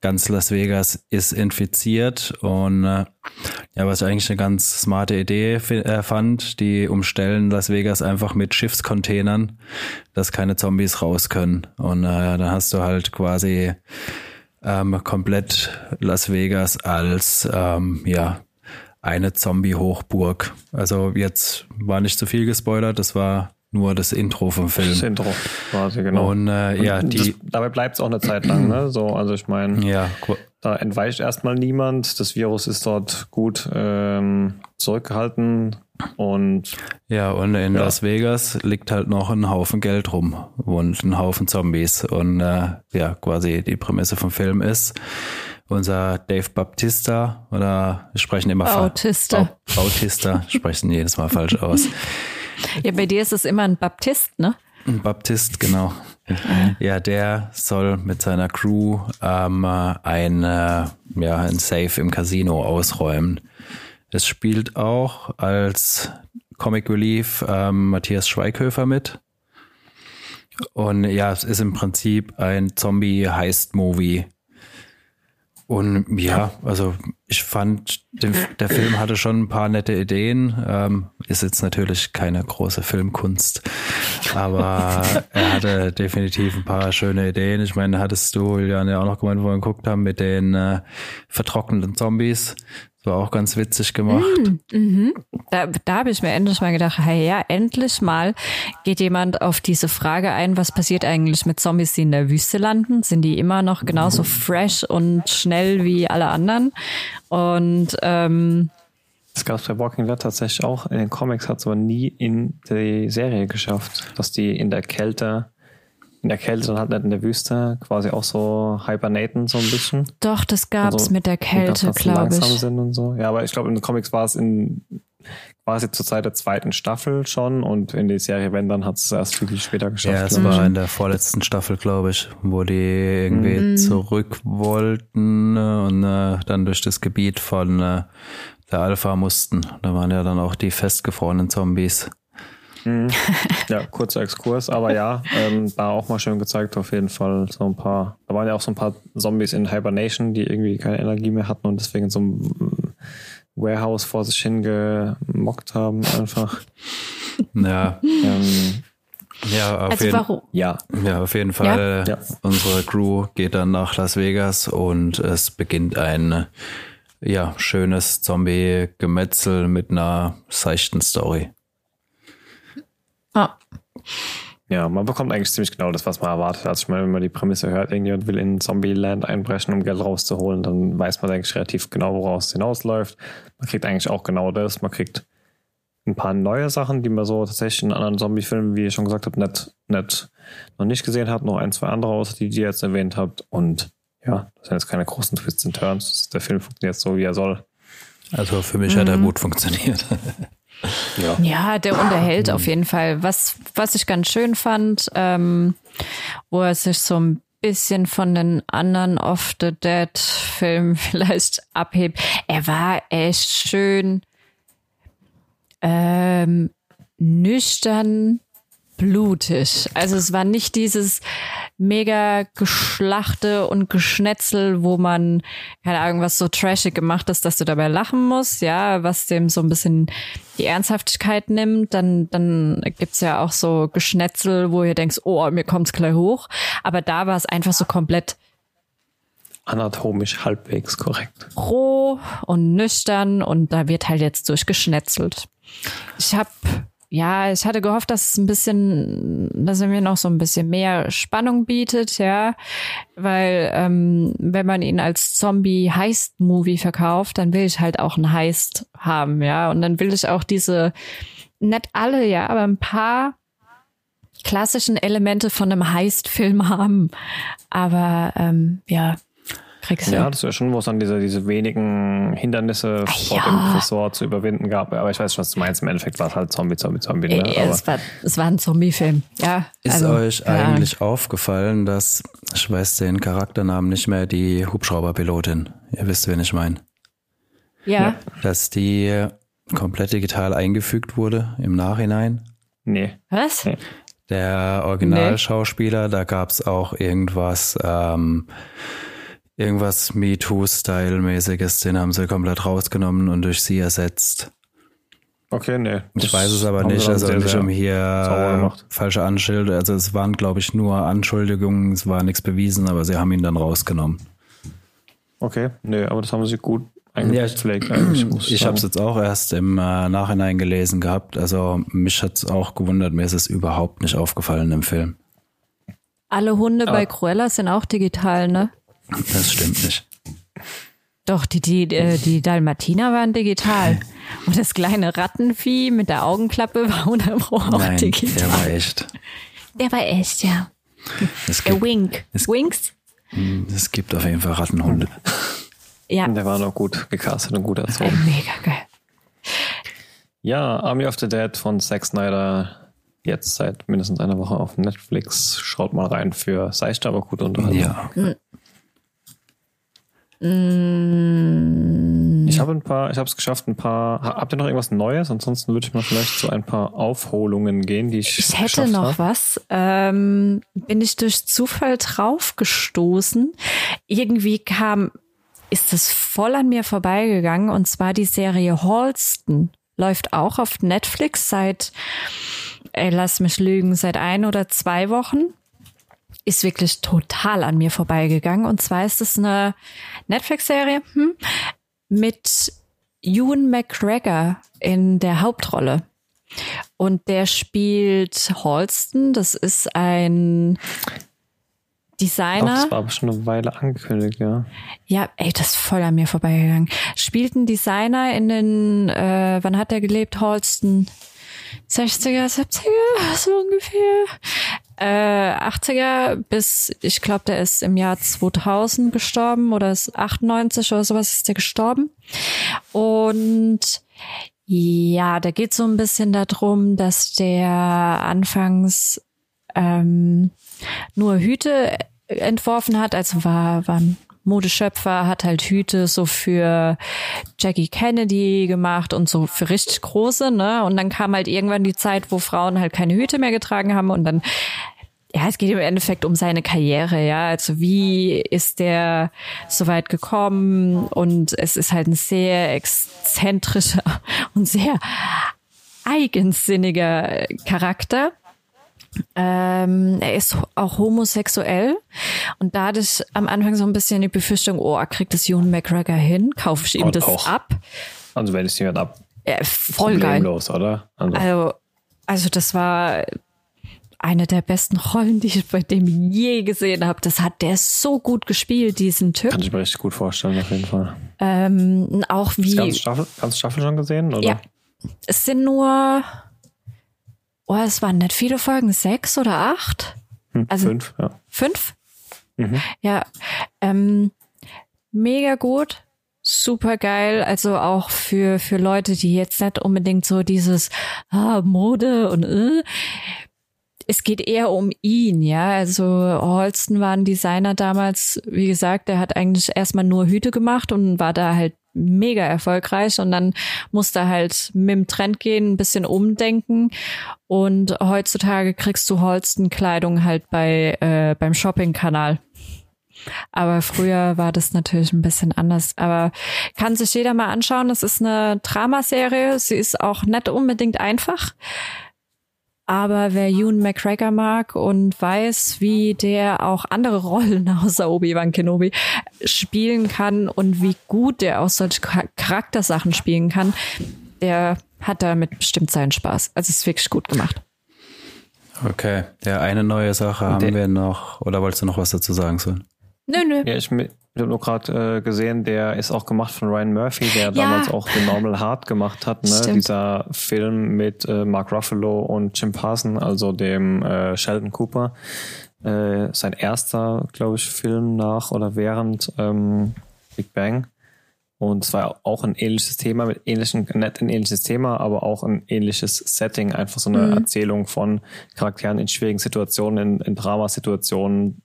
ganz Las Vegas ist infiziert und äh, ja, was ich eigentlich eine ganz smarte Idee äh, fand, die umstellen Las Vegas einfach mit Schiffscontainern, dass keine Zombies raus können. Und äh, dann hast du halt quasi ähm, komplett Las Vegas als ähm, ja eine Zombie-Hochburg. Also jetzt war nicht zu viel gespoilert, das war nur das Intro vom Film. Das Intro quasi, genau. Und äh, ja, die. Das, dabei bleibt es auch eine Zeit lang, ne? So, also ich meine, ja, da entweicht erstmal niemand. Das Virus ist dort gut ähm, zurückgehalten. Und ja, und in ja. Las Vegas liegt halt noch ein Haufen Geld rum und ein Haufen Zombies. Und äh, ja, quasi die Prämisse vom Film ist, unser Dave Baptista oder wir sprechen immer Bautista. Bautista, sprechen jedes Mal falsch aus. Ja, bei dir ist es immer ein Baptist, ne? Ein Baptist, genau. Ja, der soll mit seiner Crew ähm, ein, äh, ja, ein Safe im Casino ausräumen. Es spielt auch als Comic Relief ähm, Matthias Schweighöfer mit. Und ja, es ist im Prinzip ein Zombie-Heist-Movie und ja, also ich fand, den, der Film hatte schon ein paar nette Ideen. Ähm, ist jetzt natürlich keine große Filmkunst, aber er hatte definitiv ein paar schöne Ideen. Ich meine, hattest du Julian ja auch noch gemeint, wo wir geguckt haben mit den äh, vertrockneten Zombies. Das war auch ganz witzig gemacht. Mm, mhm. Da, da habe ich mir endlich mal gedacht, hey, ja, endlich mal geht jemand auf diese Frage ein, was passiert eigentlich mit Zombies, die in der Wüste landen? Sind die immer noch genauso fresh und schnell wie alle anderen? Und ähm, das gab es bei Walking Dead tatsächlich auch. In den Comics hat es aber nie in die Serie geschafft, dass die in der Kälte in der Kälte und halt nicht in der Wüste quasi auch so hibernaten so ein bisschen. Doch, das gab's also, mit der Kälte, glaube ich. Sind und so. Ja, aber ich glaube, in den Comics war es in quasi zur Zeit der zweiten Staffel schon und in die Serie, wenn, dann hat es erst viel, viel später geschafft. Ja, es war in der vorletzten Staffel, glaube ich, wo die irgendwie mhm. zurück wollten äh, und äh, dann durch das Gebiet von äh, der Alpha mussten. Da waren ja dann auch die festgefrorenen Zombies. Mhm. Ja, kurzer Exkurs, aber ja, ähm, da auch mal schön gezeigt, auf jeden Fall so ein paar, da waren ja auch so ein paar Zombies in Hibernation, die irgendwie keine Energie mehr hatten und deswegen so ein Warehouse vor sich hingemockt haben, einfach. Ja. Ähm, ja, auf also jeden, warum? Ja. ja, auf jeden Fall. Ja. Unsere Crew geht dann nach Las Vegas und es beginnt ein ja, schönes Zombie-Gemetzel mit einer seichten Story. Ah. Ja, man bekommt eigentlich ziemlich genau das, was man erwartet. Also ich meine, wenn man die Prämisse hört, irgendjemand will in Zombie-Land einbrechen, um Geld rauszuholen, dann weiß man eigentlich relativ genau, woraus es hinausläuft. Man kriegt eigentlich auch genau das. Man kriegt ein paar neue Sachen, die man so tatsächlich in anderen Zombie-Filmen, wie ich schon gesagt habe, nicht, nicht, noch nicht gesehen hat. Noch ein, zwei andere außer die, die ihr jetzt erwähnt habt. Und ja, das sind jetzt keine großen Twists and Turns. Der Film funktioniert so, wie er soll. Also für mich mhm. hat er mhm. gut funktioniert. Ja. ja, der unterhält auf jeden Fall. Was, was ich ganz schön fand, ähm, wo er sich so ein bisschen von den anderen Off the Dead Filmen vielleicht abhebt. Er war echt schön ähm, nüchtern blutig. Also es war nicht dieses mega Geschlachte und Geschnetzel, wo man, keine Ahnung, was so trashig gemacht ist, dass du dabei lachen musst, ja, was dem so ein bisschen die Ernsthaftigkeit nimmt. Dann, dann gibt's ja auch so Geschnetzel, wo ihr denkst, oh, mir kommt's gleich hoch. Aber da war es einfach so komplett anatomisch halbwegs korrekt. Roh und nüchtern und da wird halt jetzt durchgeschnetzelt. Ich habe ja, ich hatte gehofft, dass es ein bisschen, dass er mir noch so ein bisschen mehr Spannung bietet, ja, weil ähm, wenn man ihn als Zombie-Heist-Movie verkauft, dann will ich halt auch einen Heist haben, ja, und dann will ich auch diese, nicht alle, ja, aber ein paar klassischen Elemente von einem Heist-Film haben, aber ähm, ja, kriegst du. Ja, das wäre schon, wo es dann diese, diese wenigen Hindernisse vor ja. dem Ressort zu überwinden gab. Aber ich weiß schon, was du meinst. Im Endeffekt war es halt Zombie, Zombie, Zombie. Ne? Ja, es, war, es war ein Zombie-Film. Ja. Ist also, euch eigentlich aufgefallen, dass, ich weiß den Charakternamen nicht mehr, die Hubschrauberpilotin, ihr wisst, wen ich meine. Ja. Dass die komplett digital eingefügt wurde im Nachhinein. Nee. Was? Nee. Der Originalschauspieler, nee. da gab es auch irgendwas, ähm, irgendwas MeToo-Style-mäßiges, den haben sie komplett rausgenommen und durch sie ersetzt. Okay, nee. Ich weiß es aber nicht, also nicht um hier falsche Anschilder. Also es waren, glaube ich, nur Anschuldigungen, es war nichts bewiesen, aber sie haben ihn dann rausgenommen. Okay, nee, aber das haben sie gut eingepflegt ja, eigentlich. ich ich habe es jetzt auch erst im äh, Nachhinein gelesen gehabt. Also mich hat es auch gewundert, mir ist es überhaupt nicht aufgefallen im Film. Alle Hunde aber bei Cruella sind auch digital, ne? Das stimmt nicht. Doch, die, die, äh, die Dalmatiner waren digital. Und das kleine Rattenvieh mit der Augenklappe war 100 auch Nein, digital. Der war echt. Der war echt, ja. Es gibt, der Wink. Es, Winks? Hm, es gibt auf jeden Fall Rattenhunde. Ja. Und der war noch gut gecastet und gut erzogen. Mega geil. Ja, Army of the Dead von Zack Snyder. Jetzt seit mindestens einer Woche auf Netflix. Schaut mal rein für seichte, aber gut unterhalten. Ja. Mm. Ich habe ein paar, ich habe es geschafft, ein paar. Habt ihr noch irgendwas Neues? Ansonsten würde ich mal vielleicht zu ein paar Aufholungen gehen, die ich. Ich hätte noch hab. was. Ähm, bin ich durch Zufall draufgestoßen. Irgendwie kam ist es voll an mir vorbeigegangen und zwar die Serie Halston. Läuft auch auf Netflix seit, ey, lass mich lügen, seit ein oder zwei Wochen. Ist wirklich total an mir vorbeigegangen. Und zwar ist es eine Netflix-Serie hm, mit Ewan McGregor in der Hauptrolle. Und der spielt Halston. Das ist ein Designer. Doch, das war aber schon eine Weile angekündigt, ja. Ja, ey, das ist voll an mir vorbeigegangen. Spielt ein Designer in den, äh, wann hat er gelebt? Holston? 60er, 70er, so ungefähr. Äh, 80er bis, ich glaube, der ist im Jahr 2000 gestorben oder ist 98 oder sowas ist der gestorben. Und ja, da geht so ein bisschen darum, dass der anfangs ähm, nur Hüte entworfen hat, also war, war ein Modeschöpfer, hat halt Hüte so für Jackie Kennedy gemacht und so für richtig große, ne? Und dann kam halt irgendwann die Zeit, wo Frauen halt keine Hüte mehr getragen haben und dann ja, es geht im Endeffekt um seine Karriere, ja. Also wie ist der so weit gekommen? Und es ist halt ein sehr exzentrischer und sehr eigensinniger Charakter. Ähm, er ist auch homosexuell und da hatte ich am Anfang so ein bisschen die Befürchtung, oh, kriegt das Ewan McGregor hin? Kaufe ich ihm und das auch. ab? Also wenn es jemand ab. Ja, voll geil. oder? Also. also, also das war eine der besten Rollen, die ich bei dem je gesehen habe. Das hat der so gut gespielt, diesen Typ. Kann ich mir richtig gut vorstellen, auf jeden Fall. Ähm, auch wie. Ganz Staffel, ganz Staffel schon gesehen, oder? Ja. Es sind nur oh, es waren nicht viele Folgen, sechs oder acht? Hm, also, fünf, ja. Fünf? Mhm. Ja, ähm, mega gut, super geil. Also auch für, für Leute, die jetzt nicht unbedingt so dieses ah, Mode und äh, es geht eher um ihn, ja. Also Holsten war ein Designer damals, wie gesagt, der hat eigentlich erstmal nur Hüte gemacht und war da halt mega erfolgreich und dann musste halt mit dem Trend gehen, ein bisschen umdenken und heutzutage kriegst du Holstenkleidung halt bei äh, beim Shopping-Kanal. Aber früher war das natürlich ein bisschen anders. Aber kann sich jeder mal anschauen. Es ist eine Dramaserie. Sie ist auch nicht unbedingt einfach. Aber wer Ewan McGregor mag und weiß, wie der auch andere Rollen außer Obi-Wan Kenobi spielen kann und wie gut der auch solche Charaktersachen spielen kann, der hat damit bestimmt seinen Spaß. Also es ist wirklich gut gemacht. Okay, der eine neue Sache haben wir noch. Oder wolltest du noch was dazu sagen, Sven? Nö, nö. Ja, ich, ich habe nur gerade äh, gesehen, der ist auch gemacht von Ryan Murphy, der ja. damals auch The Normal Heart gemacht hat. Ne? Dieser Film mit äh, Mark Ruffalo und Jim Parson, also dem äh, Sheldon Cooper. Äh, sein erster, glaube ich, Film nach oder während ähm, Big Bang. Und es war auch ein ähnliches Thema mit ähnlichen, nicht ein ähnliches Thema, aber auch ein ähnliches Setting. Einfach so eine mhm. Erzählung von Charakteren in schwierigen Situationen, in, in Dramasituationen,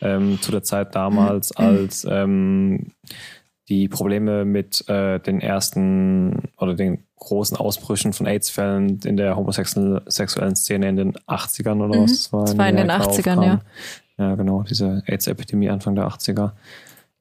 ähm, zu der Zeit damals, mhm. als ähm, die Probleme mit äh, den ersten oder den großen Ausbrüchen von AIDS-Fällen in der homosexuellen Szene in den 80ern oder mhm. was das war. Das war in, den 80ern, aufkam. ja. Ja, genau, diese AIDS-Epidemie Anfang der 80er.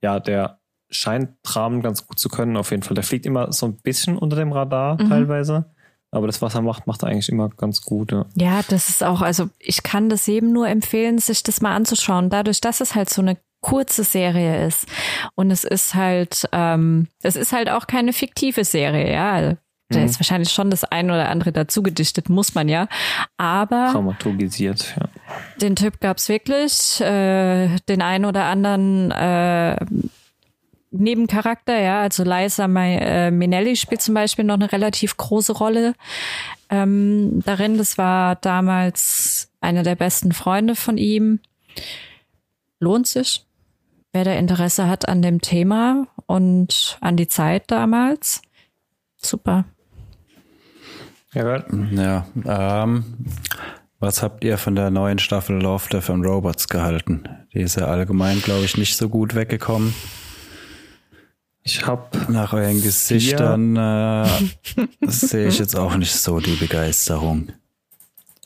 Ja, der scheint Dramen ganz gut zu können, auf jeden Fall. Der fliegt immer so ein bisschen unter dem Radar mhm. teilweise. Aber das, was er macht, macht er eigentlich immer ganz gut. Ja. ja, das ist auch, also ich kann das jedem nur empfehlen, sich das mal anzuschauen. Dadurch, dass es halt so eine kurze Serie ist. Und es ist halt, ähm, es ist halt auch keine fiktive Serie, ja. Da ist mhm. wahrscheinlich schon das eine oder andere dazu gedichtet, muss man ja. Aber traumatologisiert, ja. Den Typ gab's wirklich. Äh, den einen oder anderen äh, Nebencharakter, ja. Also Liza äh, Minnelli spielt zum Beispiel noch eine relativ große Rolle ähm, darin. Das war damals einer der besten Freunde von ihm. Lohnt sich, wer da Interesse hat an dem Thema und an die Zeit damals. Super. Ja, ja ähm, was habt ihr von der neuen Staffel Love, Death and Robots gehalten? Die ist ja allgemein, glaube ich, nicht so gut weggekommen. Ich habe nach euren Gesichtern äh, sehe ich jetzt auch nicht so die Begeisterung.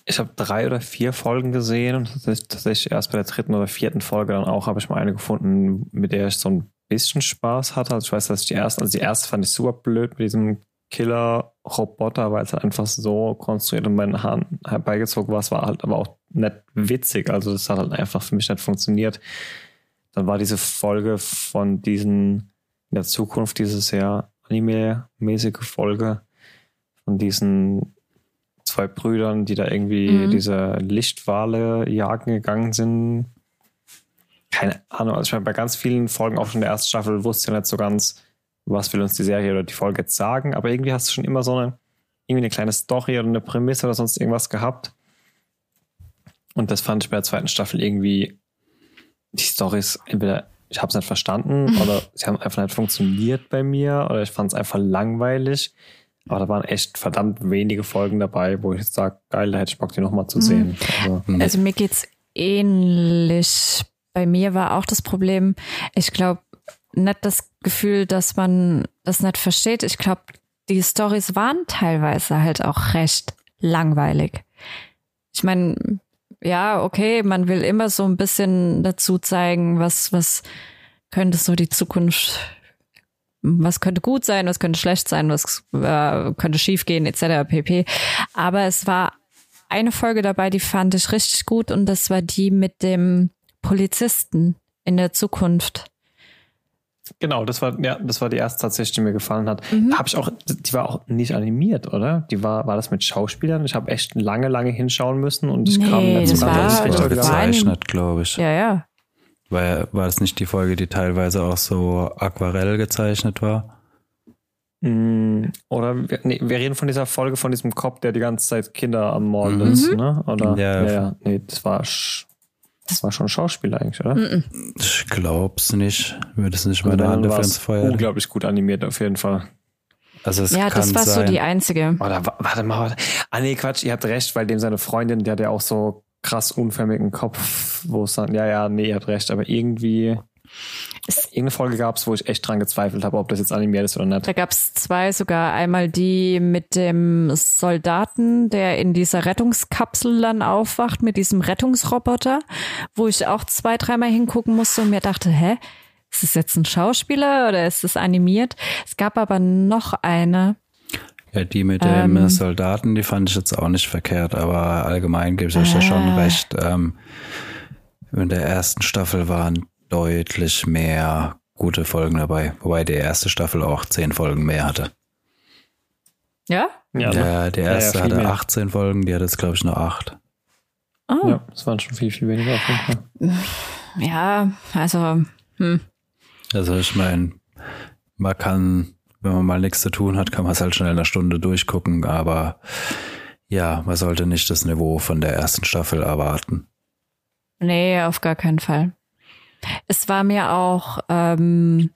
Ich habe drei oder vier Folgen gesehen und tatsächlich erst bei der dritten oder vierten Folge dann auch habe ich mal eine gefunden, mit der ich so ein bisschen Spaß hatte. Also ich weiß, dass ich die erste, also die erste fand ich super blöd mit diesem Killer-Roboter, weil es halt einfach so konstruiert und meinen Haaren herbeigezogen war. Es war halt aber auch nicht witzig. Also das hat halt einfach für mich nicht funktioniert. Dann war diese Folge von diesen, in der Zukunft, diese sehr anime-mäßige Folge von diesen zwei Brüdern, die da irgendwie mhm. diese Lichtwale jagen gegangen sind. Keine Ahnung. Also ich meine, bei ganz vielen Folgen auch schon der ersten Staffel wusste ich ja nicht so ganz, was will uns die Serie oder die Folge jetzt sagen, aber irgendwie hast du schon immer so eine, irgendwie eine kleine Story oder eine Prämisse oder sonst irgendwas gehabt. Und das fand ich bei der zweiten Staffel irgendwie, die Storys, entweder ich habe es nicht verstanden oder sie haben einfach nicht funktioniert bei mir oder ich fand es einfach langweilig. Aber da waren echt verdammt wenige Folgen dabei, wo ich jetzt sage, geil, da hätte ich Bock, die nochmal zu mhm. sehen. Also, also mir geht's ähnlich. Bei mir war auch das Problem, ich glaube, nicht das Gefühl, dass man das nicht versteht. Ich glaube, die Stories waren teilweise halt auch recht langweilig. Ich meine, ja, okay, man will immer so ein bisschen dazu zeigen, was, was könnte so die Zukunft, was könnte gut sein, was könnte schlecht sein, was äh, könnte schiefgehen, etc. pp. Aber es war eine Folge dabei, die fand ich richtig gut und das war die mit dem Polizisten in der Zukunft. Genau, das war ja, das war die erste tatsächlich, die mir gefallen hat. Mhm. Habe ich auch, die war auch nicht animiert, oder? Die war, war das mit Schauspielern? Ich habe echt lange, lange hinschauen müssen und ich nee, kam nicht so ganz das war gezeichnet, glaube ich. Ja, ja. War, war das nicht die Folge, die teilweise auch so aquarell gezeichnet war? Mm, oder nee, wir reden von dieser Folge von diesem Cop, der die ganze Zeit Kinder am Morden mhm. ist, ne? Oder? Ja, ja, nee, das war das war schon Schauspieler eigentlich, oder? Mm -mm. Ich glaub's nicht. Würde es nicht meine Hand ins Feuer. Unglaublich gut animiert auf jeden Fall. Also es ja, kann das war sein. so die einzige. Oder warte mal, warte. Ah nee, Quatsch, ihr habt recht, weil dem seine Freundin, der hat ja auch so krass unförmigen Kopf, wo es dann, ja, ja, nee, ihr habt recht, aber irgendwie es Irgendeine Folge gab es, wo ich echt dran gezweifelt habe, ob das jetzt animiert ist oder nicht. Da gab es zwei sogar. Einmal die mit dem Soldaten, der in dieser Rettungskapsel dann aufwacht, mit diesem Rettungsroboter, wo ich auch zwei, dreimal hingucken musste und mir dachte, hä? Ist das jetzt ein Schauspieler oder ist das animiert? Es gab aber noch eine, ja, die mit dem ähm, Soldaten, die fand ich jetzt auch nicht verkehrt, aber allgemein gebe ich euch ja schon äh. recht. Ähm, in der ersten Staffel waren deutlich mehr gute Folgen dabei, wobei die erste Staffel auch zehn Folgen mehr hatte. Ja? Ja, der, der erste ja, ja, hatte mehr. 18 Folgen, die hat jetzt, glaube ich, nur acht. Oh. Ja, das waren schon viel, viel weniger auf jeden Fall. Ja, also, hm. Also ich meine, man kann, wenn man mal nichts zu tun hat, kann man es halt schnell in einer Stunde durchgucken, aber ja, man sollte nicht das Niveau von der ersten Staffel erwarten. Nee, auf gar keinen Fall. Es war mir auch ähm,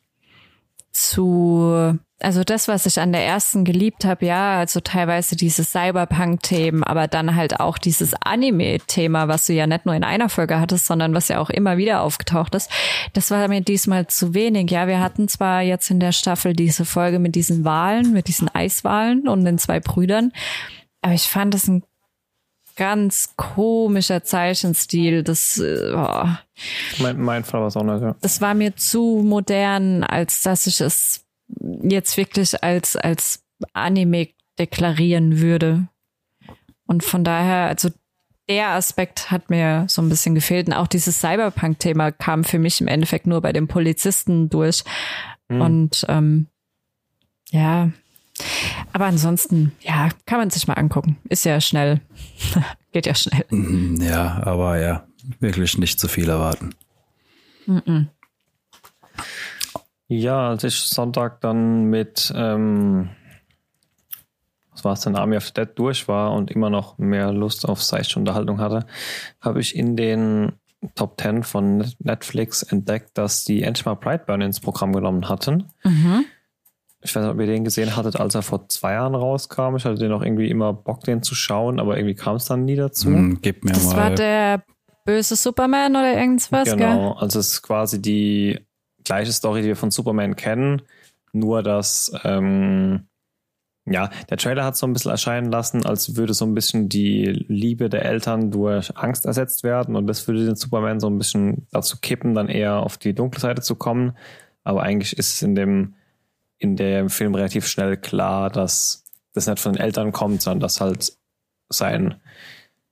zu, also das, was ich an der ersten geliebt habe, ja, also teilweise dieses Cyberpunk-Themen, aber dann halt auch dieses Anime-Thema, was du ja nicht nur in einer Folge hattest, sondern was ja auch immer wieder aufgetaucht ist. Das war mir diesmal zu wenig. Ja, wir hatten zwar jetzt in der Staffel diese Folge mit diesen Wahlen, mit diesen Eiswahlen und den zwei Brüdern, aber ich fand das ein ganz komischer Zeichenstil. Das, äh, oh. Mein, mein Fall war es auch nicht, ja. Das war mir zu modern, als dass ich es jetzt wirklich als, als Anime deklarieren würde. Und von daher, also der Aspekt hat mir so ein bisschen gefehlt. Und auch dieses Cyberpunk-Thema kam für mich im Endeffekt nur bei den Polizisten durch. Mhm. Und ähm, ja, aber ansonsten, ja, kann man sich mal angucken. Ist ja schnell. Geht ja schnell. Mhm, ja, aber ja, wirklich nicht zu viel erwarten. Mhm. Ja, als ich Sonntag dann mit, ähm, was war es denn, Army of Dead durch war und immer noch mehr Lust auf seichte Unterhaltung hatte, habe ich in den Top 10 von Netflix entdeckt, dass die endlich mal Brightburn ins Programm genommen hatten. Mhm. Ich weiß nicht, ob ihr den gesehen hattet, als er vor zwei Jahren rauskam. Ich hatte den auch irgendwie immer Bock, den zu schauen, aber irgendwie kam es dann nie dazu. Hm, gib mir das mal. war der böse Superman oder irgendwas, Genau, gell? also es ist quasi die gleiche Story, die wir von Superman kennen, nur dass ähm, ja, der Trailer hat so ein bisschen erscheinen lassen, als würde so ein bisschen die Liebe der Eltern durch Angst ersetzt werden und das würde den Superman so ein bisschen dazu kippen, dann eher auf die dunkle Seite zu kommen. Aber eigentlich ist es in dem in dem Film relativ schnell klar, dass das nicht von den Eltern kommt, sondern dass halt sein,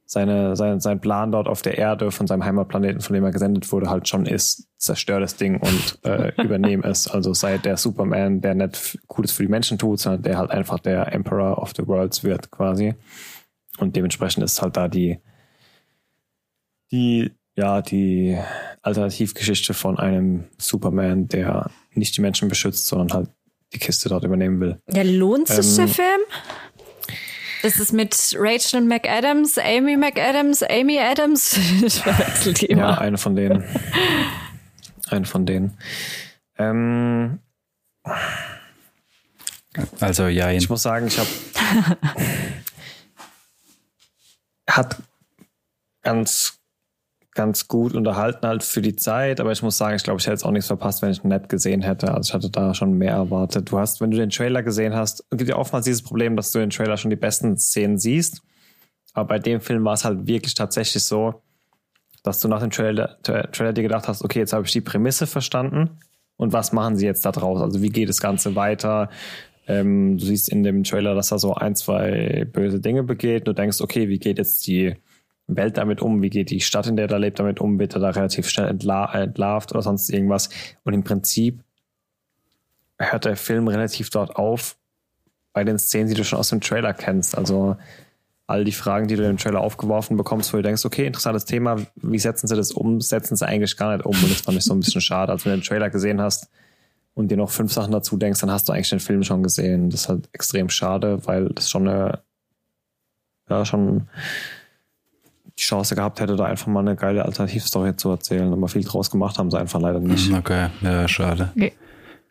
seine, sein, sein Plan dort auf der Erde von seinem Heimatplaneten, von dem er gesendet wurde, halt schon ist, zerstör das Ding und äh, übernehm es. Also sei der Superman, der nicht Gutes für die Menschen tut, sondern der halt einfach der Emperor of the Worlds wird, quasi. Und dementsprechend ist halt da die, die, ja, die Alternativgeschichte von einem Superman, der nicht die Menschen beschützt, sondern halt die Kiste dort übernehmen will. Ja, lohnt sich ähm, der Film? Das ist mit Rachel McAdams, Amy McAdams, Amy Adams. Ich verwechsel die immer. Ja, eine von denen. eine von denen. Ähm, also ja, ich muss sagen, ich habe hat ganz ganz gut unterhalten halt für die Zeit, aber ich muss sagen, ich glaube, ich hätte jetzt auch nichts verpasst, wenn ich ihn nicht gesehen hätte. Also ich hatte da schon mehr erwartet. Du hast, wenn du den Trailer gesehen hast, gibt ja oftmals dieses Problem, dass du den Trailer schon die besten Szenen siehst. Aber bei dem Film war es halt wirklich tatsächlich so, dass du nach dem Trailer, Trailer dir gedacht hast, okay, jetzt habe ich die Prämisse verstanden und was machen sie jetzt da draus? Also wie geht das Ganze weiter? Ähm, du siehst in dem Trailer, dass er so ein, zwei böse Dinge begeht. Du denkst, okay, wie geht jetzt die Welt damit um? Wie geht die Stadt, in der er lebt, damit um? Wird er da relativ schnell entla entlarvt oder sonst irgendwas? Und im Prinzip hört der Film relativ dort auf bei den Szenen, die du schon aus dem Trailer kennst. Also all die Fragen, die du im Trailer aufgeworfen bekommst, wo du denkst, okay, interessantes Thema, wie setzen sie das um? Setzen sie eigentlich gar nicht um und das fand ich so ein bisschen schade. Als du den Trailer gesehen hast und dir noch fünf Sachen dazu denkst, dann hast du eigentlich den Film schon gesehen. Das ist halt extrem schade, weil das schon eine, ja, schon die Chance gehabt hätte, da einfach mal eine geile Alternativstory zu erzählen. Aber viel draus gemacht haben sie einfach leider nicht. Okay, ja, schade.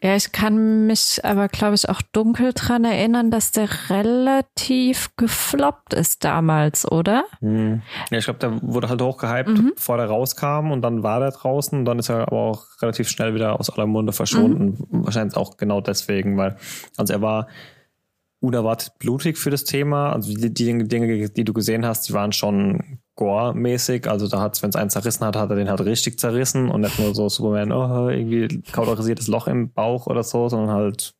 Ja, ich kann mich aber, glaube ich, auch dunkel dran erinnern, dass der relativ gefloppt ist damals, oder? Mhm. Ja, ich glaube, der wurde halt hochgehypt, mhm. bevor der rauskam und dann war der draußen und dann ist er aber auch relativ schnell wieder aus aller Munde verschwunden. Mhm. Wahrscheinlich auch genau deswegen, weil, also er war unerwartet blutig für das Thema. Also die, die Dinge, die du gesehen hast, die waren schon Gore-mäßig. Also da hat, wenn es einen zerrissen hat, hat er den halt richtig zerrissen und nicht nur so Superman, oh, irgendwie kauterisiertes Loch im Bauch oder so, sondern halt,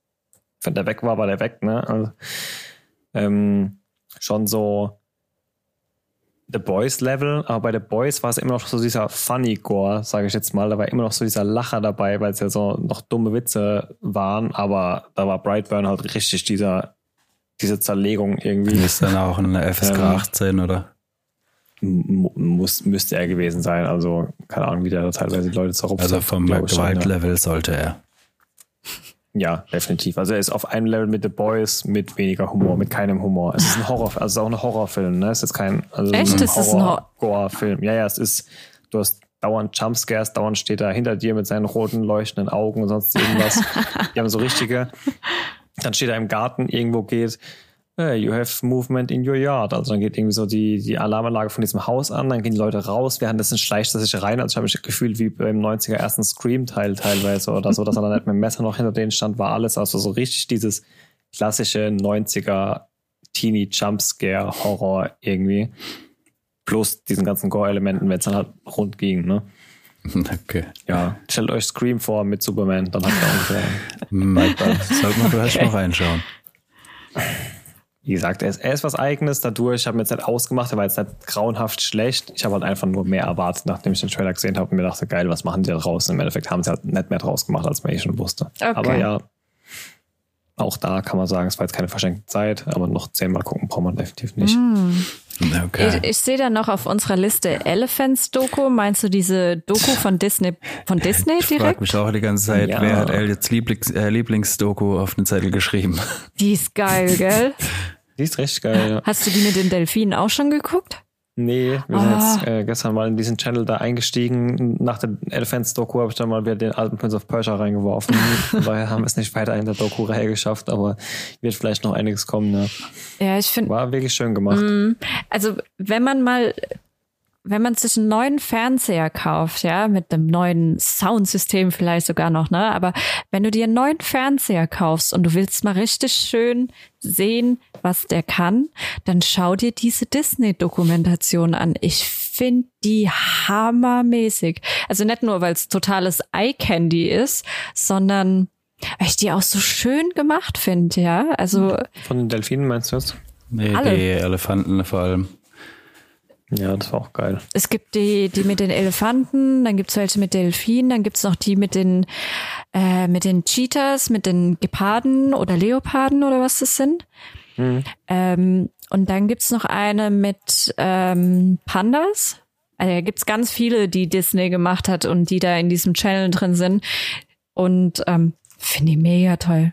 wenn der weg war, war der weg, ne? Also, ähm, schon so The Boys Level, aber bei The Boys war es immer noch so dieser Funny Gore, sage ich jetzt mal. Da war immer noch so dieser Lacher dabei, weil es ja so noch dumme Witze waren, aber da war Brightburn halt richtig dieser diese Zerlegung irgendwie. Ist dann auch eine FSK ähm, 18, oder? Muss, müsste er gewesen sein. Also, keine Ahnung, wie der da teilweise die Leute zerrupft Also vom Gewaltlevel ja. sollte er. Ja, definitiv. Also er ist auf einem Level mit The Boys mit weniger Humor, mit keinem Humor. Es ist ein Horror, also auch ein Horrorfilm, ne? Es ist kein, also Echt? ein ist es ein Horror-Film. Ja, ja, es ist, du hast dauernd Jumpscares, dauernd steht er hinter dir mit seinen roten, leuchtenden Augen und sonst irgendwas. Die haben so richtige, dann steht er im Garten, irgendwo geht, hey, you have movement in your yard. Also dann geht irgendwie so die, die Alarmanlage von diesem Haus an, dann gehen die Leute raus, währenddessen schleicht er sich rein. Also ich habe mich gefühlt wie beim 90er ersten Scream-Teil teilweise oder so, dass er dann nicht mit dem Messer noch hinter denen stand, war alles. Also so richtig dieses klassische 90er Teenie Jumpscare Horror irgendwie. Plus diesen ganzen Gore-Elementen, wenn es dann halt rund ging, ne? Okay. Ja, stellt euch Scream vor mit Superman, dann habt ihr ungefähr. Mike, sollte man vielleicht noch reinschauen. Wie gesagt, er ist, er ist was Eigenes dadurch. Ich habe mir jetzt nicht ausgemacht, er war jetzt nicht grauenhaft schlecht. Ich habe halt einfach nur mehr erwartet, nachdem ich den Trailer gesehen habe und mir dachte, geil, was machen die da draußen? Im Endeffekt haben sie halt nicht mehr draus gemacht, als man eh schon wusste. Okay. Aber ja, auch da kann man sagen, es war jetzt keine verschenkte Zeit, aber noch zehnmal gucken braucht man definitiv nicht. Mm. Okay. Ich, ich sehe da noch auf unserer Liste Elephants Doku. Meinst du diese Doku von Disney von Disney direkt? Ich frage mich auch die ganze Zeit, ja. wer hat Elliots Lieblings, äh, Lieblingsdoku auf den Zettel geschrieben? Die ist geil, gell? Die ist richtig geil. Ja. Hast du die mit den Delfinen auch schon geguckt? Nee, wir sind ah. jetzt äh, gestern mal in diesen Channel da eingestiegen. Nach der Elephants-Doku habe ich dann mal wieder den alten Prince of Persia reingeworfen. Daher haben wir es nicht weiter in der Doku-Reihe geschafft, aber wird vielleicht noch einiges kommen. Ja, ja ich finde. War wirklich schön gemacht. Mm, also, wenn man mal wenn man sich einen neuen Fernseher kauft, ja, mit einem neuen Soundsystem vielleicht sogar noch, ne? Aber wenn du dir einen neuen Fernseher kaufst und du willst mal richtig schön sehen, was der kann, dann schau dir diese Disney-Dokumentation an. Ich finde die hammermäßig. Also nicht nur, weil es totales Eye-Candy ist, sondern weil ich die auch so schön gemacht finde, ja. Also. Von den Delfinen meinst du jetzt? Nee, alle. die Elefanten vor allem. Ja, das war auch geil. Es gibt die, die mit den Elefanten, dann gibt es welche mit Delfinen, dann gibt es noch die mit den, äh, mit den Cheetahs, mit den Geparden oder Leoparden oder was das sind. Mhm. Ähm, und dann gibt es noch eine mit ähm, Pandas. Also da gibt es ganz viele, die Disney gemacht hat und die da in diesem Channel drin sind. Und ähm, finde ich mega toll.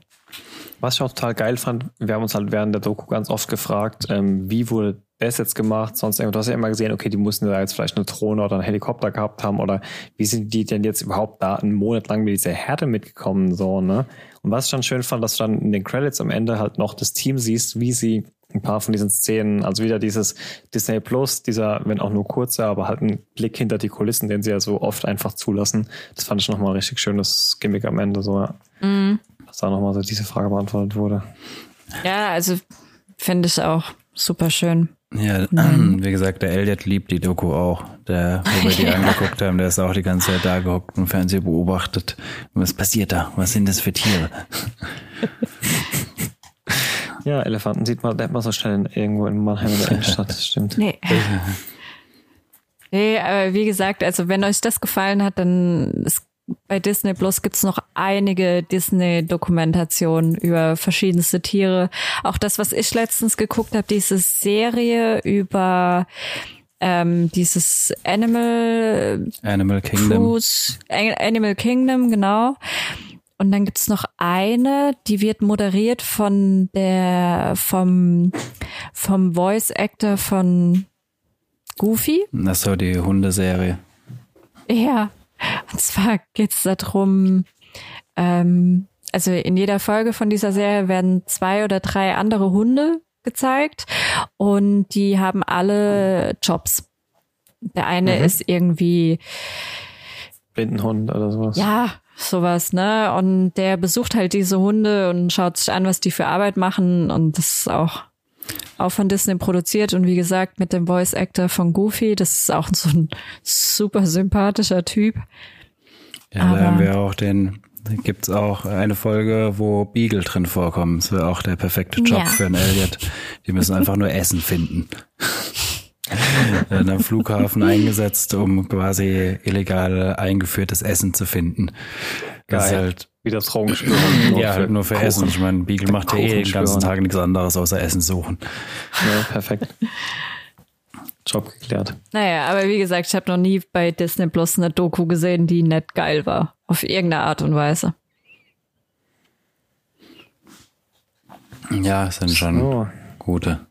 Was ich auch total geil fand, wir haben uns halt während der Doku ganz oft gefragt, ähm, wie wurde das jetzt gemacht, sonst irgendwas. Du hast ja immer gesehen, okay, die mussten da jetzt vielleicht eine Drohne oder einen Helikopter gehabt haben oder wie sind die denn jetzt überhaupt da einen Monat lang mit dieser Härte mitgekommen, so, ne? Und was ich dann schön fand, dass du dann in den Credits am Ende halt noch das Team siehst, wie sie ein paar von diesen Szenen, also wieder dieses Disney Plus, dieser, wenn auch nur kurzer, aber halt ein Blick hinter die Kulissen, den sie ja so oft einfach zulassen. Das fand ich nochmal richtig schönes Gimmick am Ende, so, ja. Mhm. Dass da nochmal so diese Frage beantwortet wurde. Ja, also finde ich auch super schön. Ja, Nein. wie gesagt, der Elliot liebt die Doku auch. Der, wo wir die angeguckt haben, der ist auch die ganze Zeit da gehockt und Fernsehen beobachtet. Was passiert da? Was sind das für Tiere? Ja, Elefanten sieht man, man so schnell irgendwo in Mannheim in der Innenstadt, das stimmt. Nee. Nee, aber wie gesagt, also wenn euch das gefallen hat, dann es bei Disney Plus gibt's noch einige Disney-Dokumentationen über verschiedenste Tiere. Auch das, was ich letztens geguckt habe, diese Serie über ähm, dieses Animal Animal Kingdom. Cruise, Animal Kingdom, genau. Und dann gibt's noch eine, die wird moderiert von der vom vom Voice Actor von Goofy. Das war die Hundeserie. Ja, und zwar geht es darum, ähm, also in jeder Folge von dieser Serie werden zwei oder drei andere Hunde gezeigt und die haben alle Jobs. Der eine mhm. ist irgendwie Blindenhund oder sowas. Ja, sowas, ne? Und der besucht halt diese Hunde und schaut sich an, was die für Arbeit machen und das ist auch auch von Disney produziert und wie gesagt mit dem Voice Actor von Goofy. Das ist auch so ein super sympathischer Typ. Ja, Aber da haben wir auch den, gibt's auch eine Folge, wo Beagle drin vorkommen. Das wäre auch der perfekte Job ja. für einen Elliot. Die müssen einfach nur Essen finden. in einem Flughafen eingesetzt, um quasi illegal eingeführtes Essen zu finden. Das ist halt wie das Drogenspüren. ja, halt nur für Kuchen. Essen. Ich meine, Beagle macht ja eh den ganzen Tag nichts anderes außer Essen suchen. Ja, perfekt. Job geklärt. Naja, aber wie gesagt, ich habe noch nie bei Disney Plus eine Doku gesehen, die nett geil war. Auf irgendeine Art und Weise. Ja, es sind schon so. gute.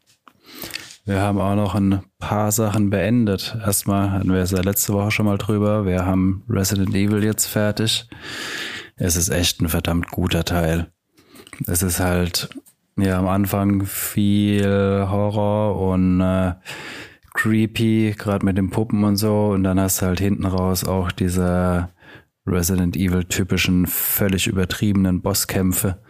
Wir haben auch noch ein paar Sachen beendet. Erstmal hatten wir es ja letzte Woche schon mal drüber. Wir haben Resident Evil jetzt fertig. Es ist echt ein verdammt guter Teil. Es ist halt ja am Anfang viel Horror und äh, creepy, gerade mit den Puppen und so. Und dann hast du halt hinten raus auch diese Resident Evil typischen, völlig übertriebenen Bosskämpfe.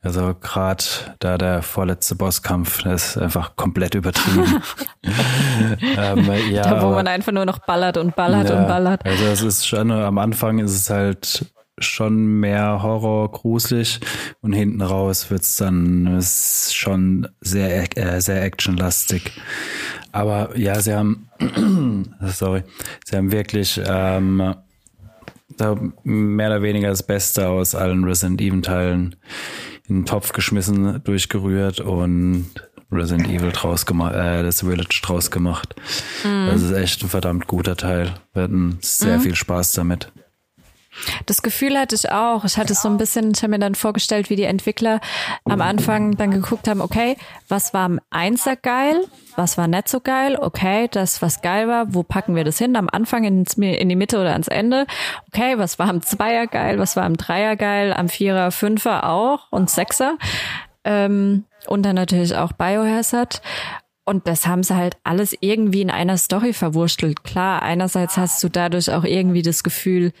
Also gerade da der vorletzte Bosskampf, der ist einfach komplett übertrieben. ähm, ja, da, wo man einfach nur noch ballert und ballert ja, und ballert. Also es ist schon, am Anfang ist es halt schon mehr Horror, gruselig und hinten raus wird's dann schon sehr, äh, sehr actionlastig. Aber ja, sie haben, sorry, sie haben wirklich ähm, mehr oder weniger das Beste aus allen Resident Evil Teilen in den Topf geschmissen, durchgerührt und Resident Evil draus gemacht, äh, das Village draus gemacht. Mhm. Das ist echt ein verdammt guter Teil. Wir hatten sehr mhm. viel Spaß damit. Das Gefühl hatte ich auch. Ich hatte so ein bisschen, ich habe mir dann vorgestellt, wie die Entwickler am Anfang dann geguckt haben, okay, was war am Einser geil, was war nicht so geil, okay, das, was geil war, wo packen wir das hin? Am Anfang ins, in die Mitte oder ans Ende? Okay, was war am Zweier geil, was war am Dreier geil, am Vierer, Fünfer auch und Sechser? Ähm, und dann natürlich auch Biohazard. Und das haben sie halt alles irgendwie in einer Story verwurstelt. Klar, einerseits hast du dadurch auch irgendwie das Gefühl,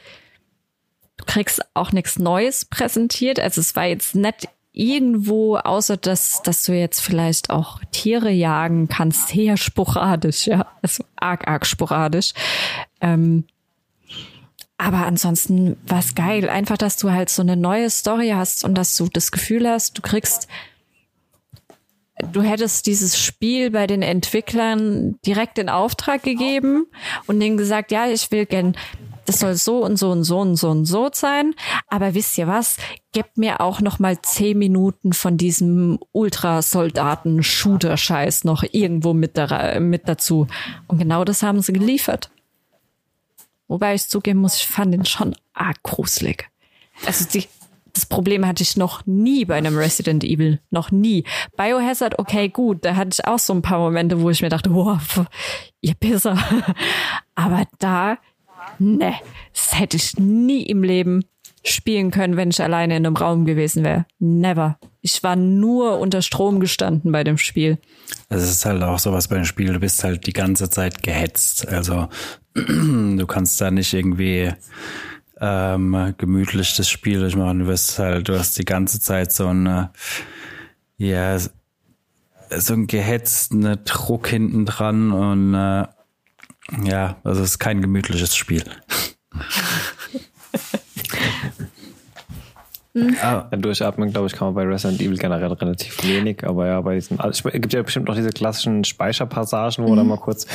du kriegst auch nichts Neues präsentiert. Also es war jetzt nicht irgendwo, außer dass, dass du jetzt vielleicht auch Tiere jagen kannst, sehr sporadisch, ja, also arg, arg sporadisch. Ähm, aber ansonsten war's geil. Einfach, dass du halt so eine neue Story hast und dass du das Gefühl hast, du kriegst du hättest dieses Spiel bei den Entwicklern direkt in Auftrag gegeben und denen gesagt, ja, ich will gern, das soll so und so und so und so und so sein. Aber wisst ihr was? Gebt mir auch noch mal zehn Minuten von diesem Ultrasoldaten-Shooter-Scheiß noch irgendwo mit, da, mit dazu. Und genau das haben sie geliefert. Wobei ich zugeben muss, ich fand den schon arg gruselig. Also die, das Problem hatte ich noch nie bei einem Resident Evil. Noch nie. Biohazard, okay, gut. Da hatte ich auch so ein paar Momente, wo ich mir dachte, wow, ihr Pisser. Aber da, ne, das hätte ich nie im Leben spielen können, wenn ich alleine in einem Raum gewesen wäre. Never. Ich war nur unter Strom gestanden bei dem Spiel. Es ist halt auch sowas bei dem Spiel, du bist halt die ganze Zeit gehetzt. Also du kannst da nicht irgendwie ähm, gemütlich das Spiel durchmachen. Du wirst halt, du hast die ganze Zeit so eine, ja, so einen gehetzten Druck hinten dran und äh, ja, also es ist kein gemütliches Spiel. Mhm. Ja, durchatmen, glaube ich, kann man bei Resident Evil generell relativ wenig, aber ja, bei diesen, also es gibt ja bestimmt noch diese klassischen Speicherpassagen, wo mhm. dann mal kurz,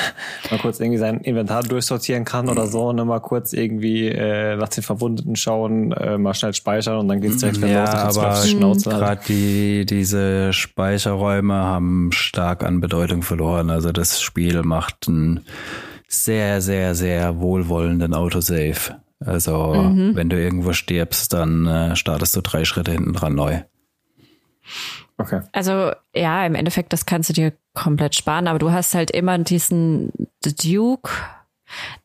mal kurz irgendwie sein Inventar durchsortieren kann oder so und dann mal kurz irgendwie äh, nach den Verwundeten schauen, äh, mal schnell speichern und dann geht's direkt wieder ja, los. Aber gerade die, diese Speicherräume haben stark an Bedeutung verloren. Also das Spiel macht einen sehr, sehr, sehr wohlwollenden Autosave. Also mhm. wenn du irgendwo stirbst, dann äh, startest du drei Schritte hinten dran neu. Okay. Also ja, im Endeffekt, das kannst du dir komplett sparen, aber du hast halt immer diesen Duke,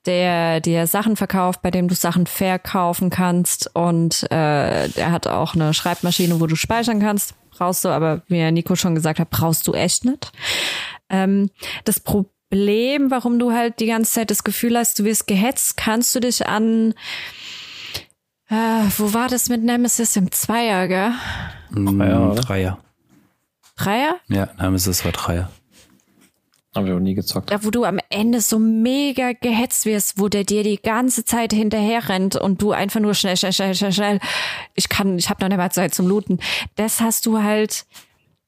der dir Sachen verkauft, bei dem du Sachen verkaufen kannst und äh, der hat auch eine Schreibmaschine, wo du speichern kannst. Brauchst du, aber wie Nico schon gesagt hat, brauchst du echt nicht. Ähm, das Problem Problem, warum du halt die ganze Zeit das Gefühl hast, du wirst gehetzt, kannst du dich an äh, wo war das mit Nemesis im Zweier, gell? Dreier, Dreier. Dreier? Ja, Nemesis war Dreier. Haben wir auch nie gezockt. Da, wo du am Ende so mega gehetzt wirst, wo der dir die ganze Zeit hinterher rennt und du einfach nur schnell, schnell, schnell, schnell, schnell. Ich kann, ich habe noch nicht mal Zeit zum Looten. Das hast du halt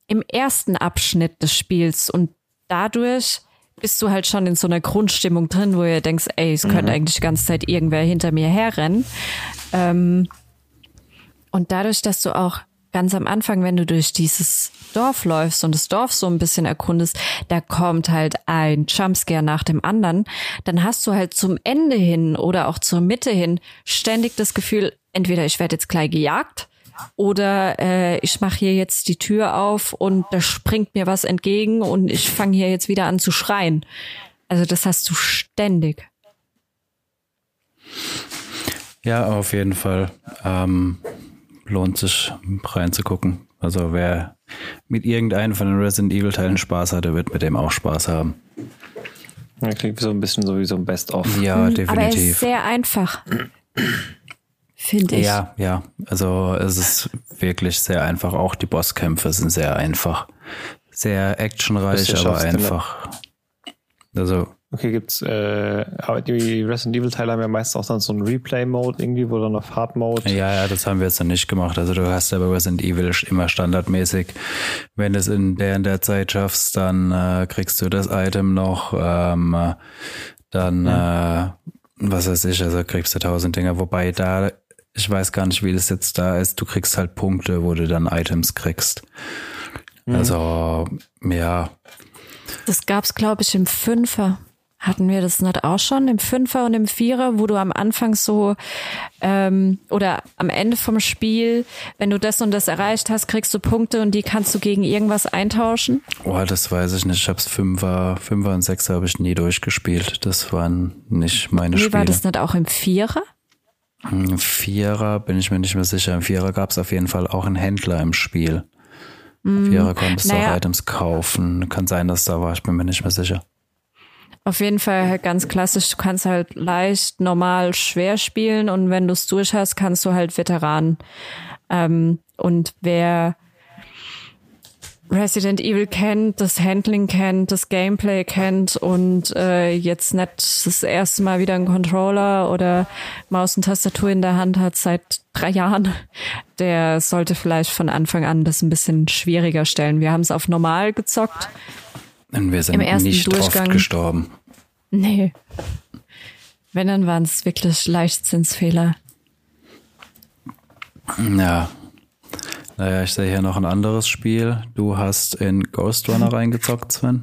im ersten Abschnitt des Spiels und dadurch bist du halt schon in so einer Grundstimmung drin, wo ihr denkst, ey, es könnte mhm. eigentlich die ganze Zeit irgendwer hinter mir herrennen. Ähm, und dadurch, dass du auch ganz am Anfang, wenn du durch dieses Dorf läufst und das Dorf so ein bisschen erkundest, da kommt halt ein Jumpscare nach dem anderen, dann hast du halt zum Ende hin oder auch zur Mitte hin ständig das Gefühl, entweder ich werde jetzt gleich gejagt oder äh, ich mache hier jetzt die Tür auf und da springt mir was entgegen und ich fange hier jetzt wieder an zu schreien. Also das hast du ständig. Ja, auf jeden Fall. Ähm, lohnt sich reinzugucken. Also wer mit irgendeinem von den Resident Evil Teilen Spaß hatte, wird mit dem auch Spaß haben. Ja, klingt so ein bisschen so wie so ein Best-of. Ja, definitiv. Aber er ist sehr einfach finde ich. Ja, ja. Also es ist wirklich sehr einfach. Auch die Bosskämpfe sind sehr einfach. Sehr actionreich, aber einfach. Also Okay, gibt's, äh, aber die Resident Evil Teile haben ja meistens auch dann so einen Replay-Mode irgendwie, wo dann auf Hard Mode. Ja, ja, das haben wir jetzt noch nicht gemacht. Also du hast ja bei Resident Evil immer standardmäßig, wenn du es in der in der Zeit schaffst, dann äh, kriegst du das Item noch, ähm, dann, ja. äh, was weiß ich, also kriegst du tausend Dinger, wobei da, ich weiß gar nicht, wie das jetzt da ist, du kriegst halt Punkte, wo du dann Items kriegst. Mhm. Also, ja. Das gab's, glaube ich, im Fünfer. Hatten wir das nicht auch schon im Fünfer und im Vierer, wo du am Anfang so ähm, oder am Ende vom Spiel, wenn du das und das erreicht hast, kriegst du Punkte und die kannst du gegen irgendwas eintauschen? Oh, das weiß ich nicht. Ich hab's Fünfer, Fünfer und Sechser habe ich nie durchgespielt. Das waren nicht meine Wie Spiele. War das nicht auch im Vierer? Vierer bin ich mir nicht mehr sicher. Im Vierer gab es auf jeden Fall auch einen Händler im Spiel. Im Vierer konntest du naja. auch Items kaufen. Kann sein, dass da war, ich bin mir nicht mehr sicher. Auf jeden Fall halt ganz klassisch. Du kannst halt leicht, normal, schwer spielen und wenn du es durch hast, kannst du halt Veteran. Ähm, und wer Resident Evil kennt, das Handling kennt, das Gameplay kennt und äh, jetzt nicht das erste Mal wieder einen Controller oder Maus und Tastatur in der Hand hat seit drei Jahren, der sollte vielleicht von Anfang an das ein bisschen schwieriger stellen. Wir haben es auf normal gezockt und wir sind nicht Durchgang, oft gestorben. Nee. Wenn, dann waren es wirklich Leichtzinsfehler. Ja. Naja, ich sehe hier noch ein anderes Spiel. Du hast in Ghost Runner reingezockt, Sven?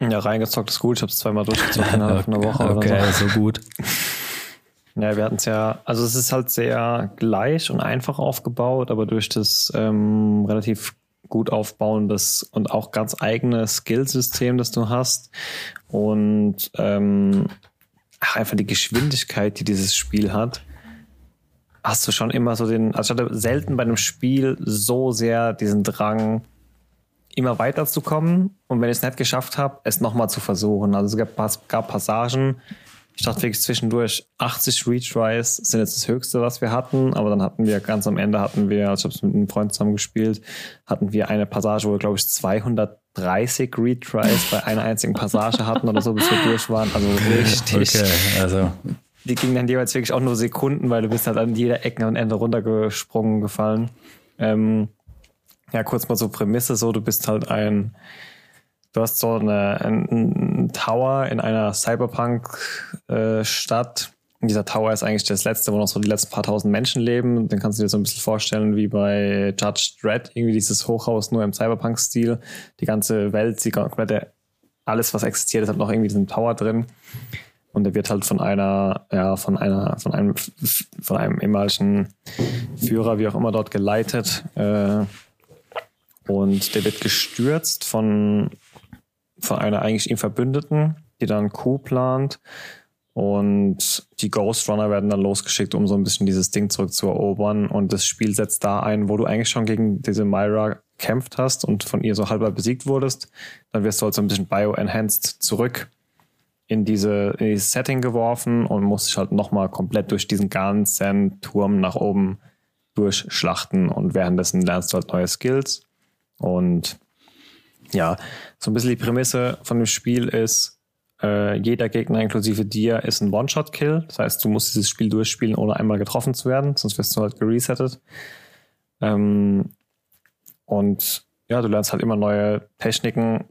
Ja, reingezockt ist gut. Ich habe es zweimal durchgezockt innerhalb einer Woche okay, oder so. so gut. Ja, wir hatten es ja, also es ist halt sehr gleich und einfach aufgebaut, aber durch das ähm, relativ gut aufbauendes und auch ganz eigenes Skillsystem, das du hast. Und ähm, einfach die Geschwindigkeit, die dieses Spiel hat, hast du schon immer so den, also ich hatte selten bei einem Spiel so sehr diesen Drang, immer weiterzukommen und wenn ich es nicht geschafft habe, es nochmal zu versuchen. Also es gab, gab Passagen, ich dachte wirklich zwischendurch 80 Retries sind jetzt das Höchste, was wir hatten, aber dann hatten wir ganz am Ende hatten wir, also ich habe es mit einem Freund zusammen gespielt, hatten wir eine Passage, wo wir glaube ich 230 Retries bei einer einzigen Passage hatten oder so, bis wir durch waren. Also richtig. Okay, also die gingen dann jeweils wirklich auch nur Sekunden, weil du bist halt an jeder Ecke und Ende runtergesprungen gefallen. Ähm, ja, kurz mal so Prämisse, so du bist halt ein Du hast so eine, einen Tower in einer Cyberpunk-Stadt. Äh, dieser Tower ist eigentlich das letzte, wo noch so die letzten paar tausend Menschen leben. Den kannst du dir so ein bisschen vorstellen wie bei Judge Dredd, irgendwie dieses Hochhaus nur im Cyberpunk-Stil. Die ganze Welt, die komplette, alles, was existiert, ist halt noch irgendwie diesen Tower drin. Und der wird halt von einer, ja, von einer, von einem, von einem ehemaligen Führer, wie auch immer, dort geleitet. Äh, und der wird gestürzt von von einer eigentlich ihm Verbündeten, die dann Coup plant. Und die Ghost Runner werden dann losgeschickt, um so ein bisschen dieses Ding zurückzuerobern. Und das Spiel setzt da ein, wo du eigentlich schon gegen diese Myra kämpft hast und von ihr so halber besiegt wurdest. Dann wirst du halt so ein bisschen bio-enhanced zurück in diese in dieses Setting geworfen und musst dich halt nochmal komplett durch diesen ganzen Turm nach oben durchschlachten. Und währenddessen lernst du halt neue Skills. Und ja, so ein bisschen die Prämisse von dem Spiel ist, äh, jeder Gegner inklusive dir ist ein One-Shot-Kill. Das heißt, du musst dieses Spiel durchspielen, ohne einmal getroffen zu werden, sonst wirst du halt geresettet. Ähm, und ja, du lernst halt immer neue Techniken,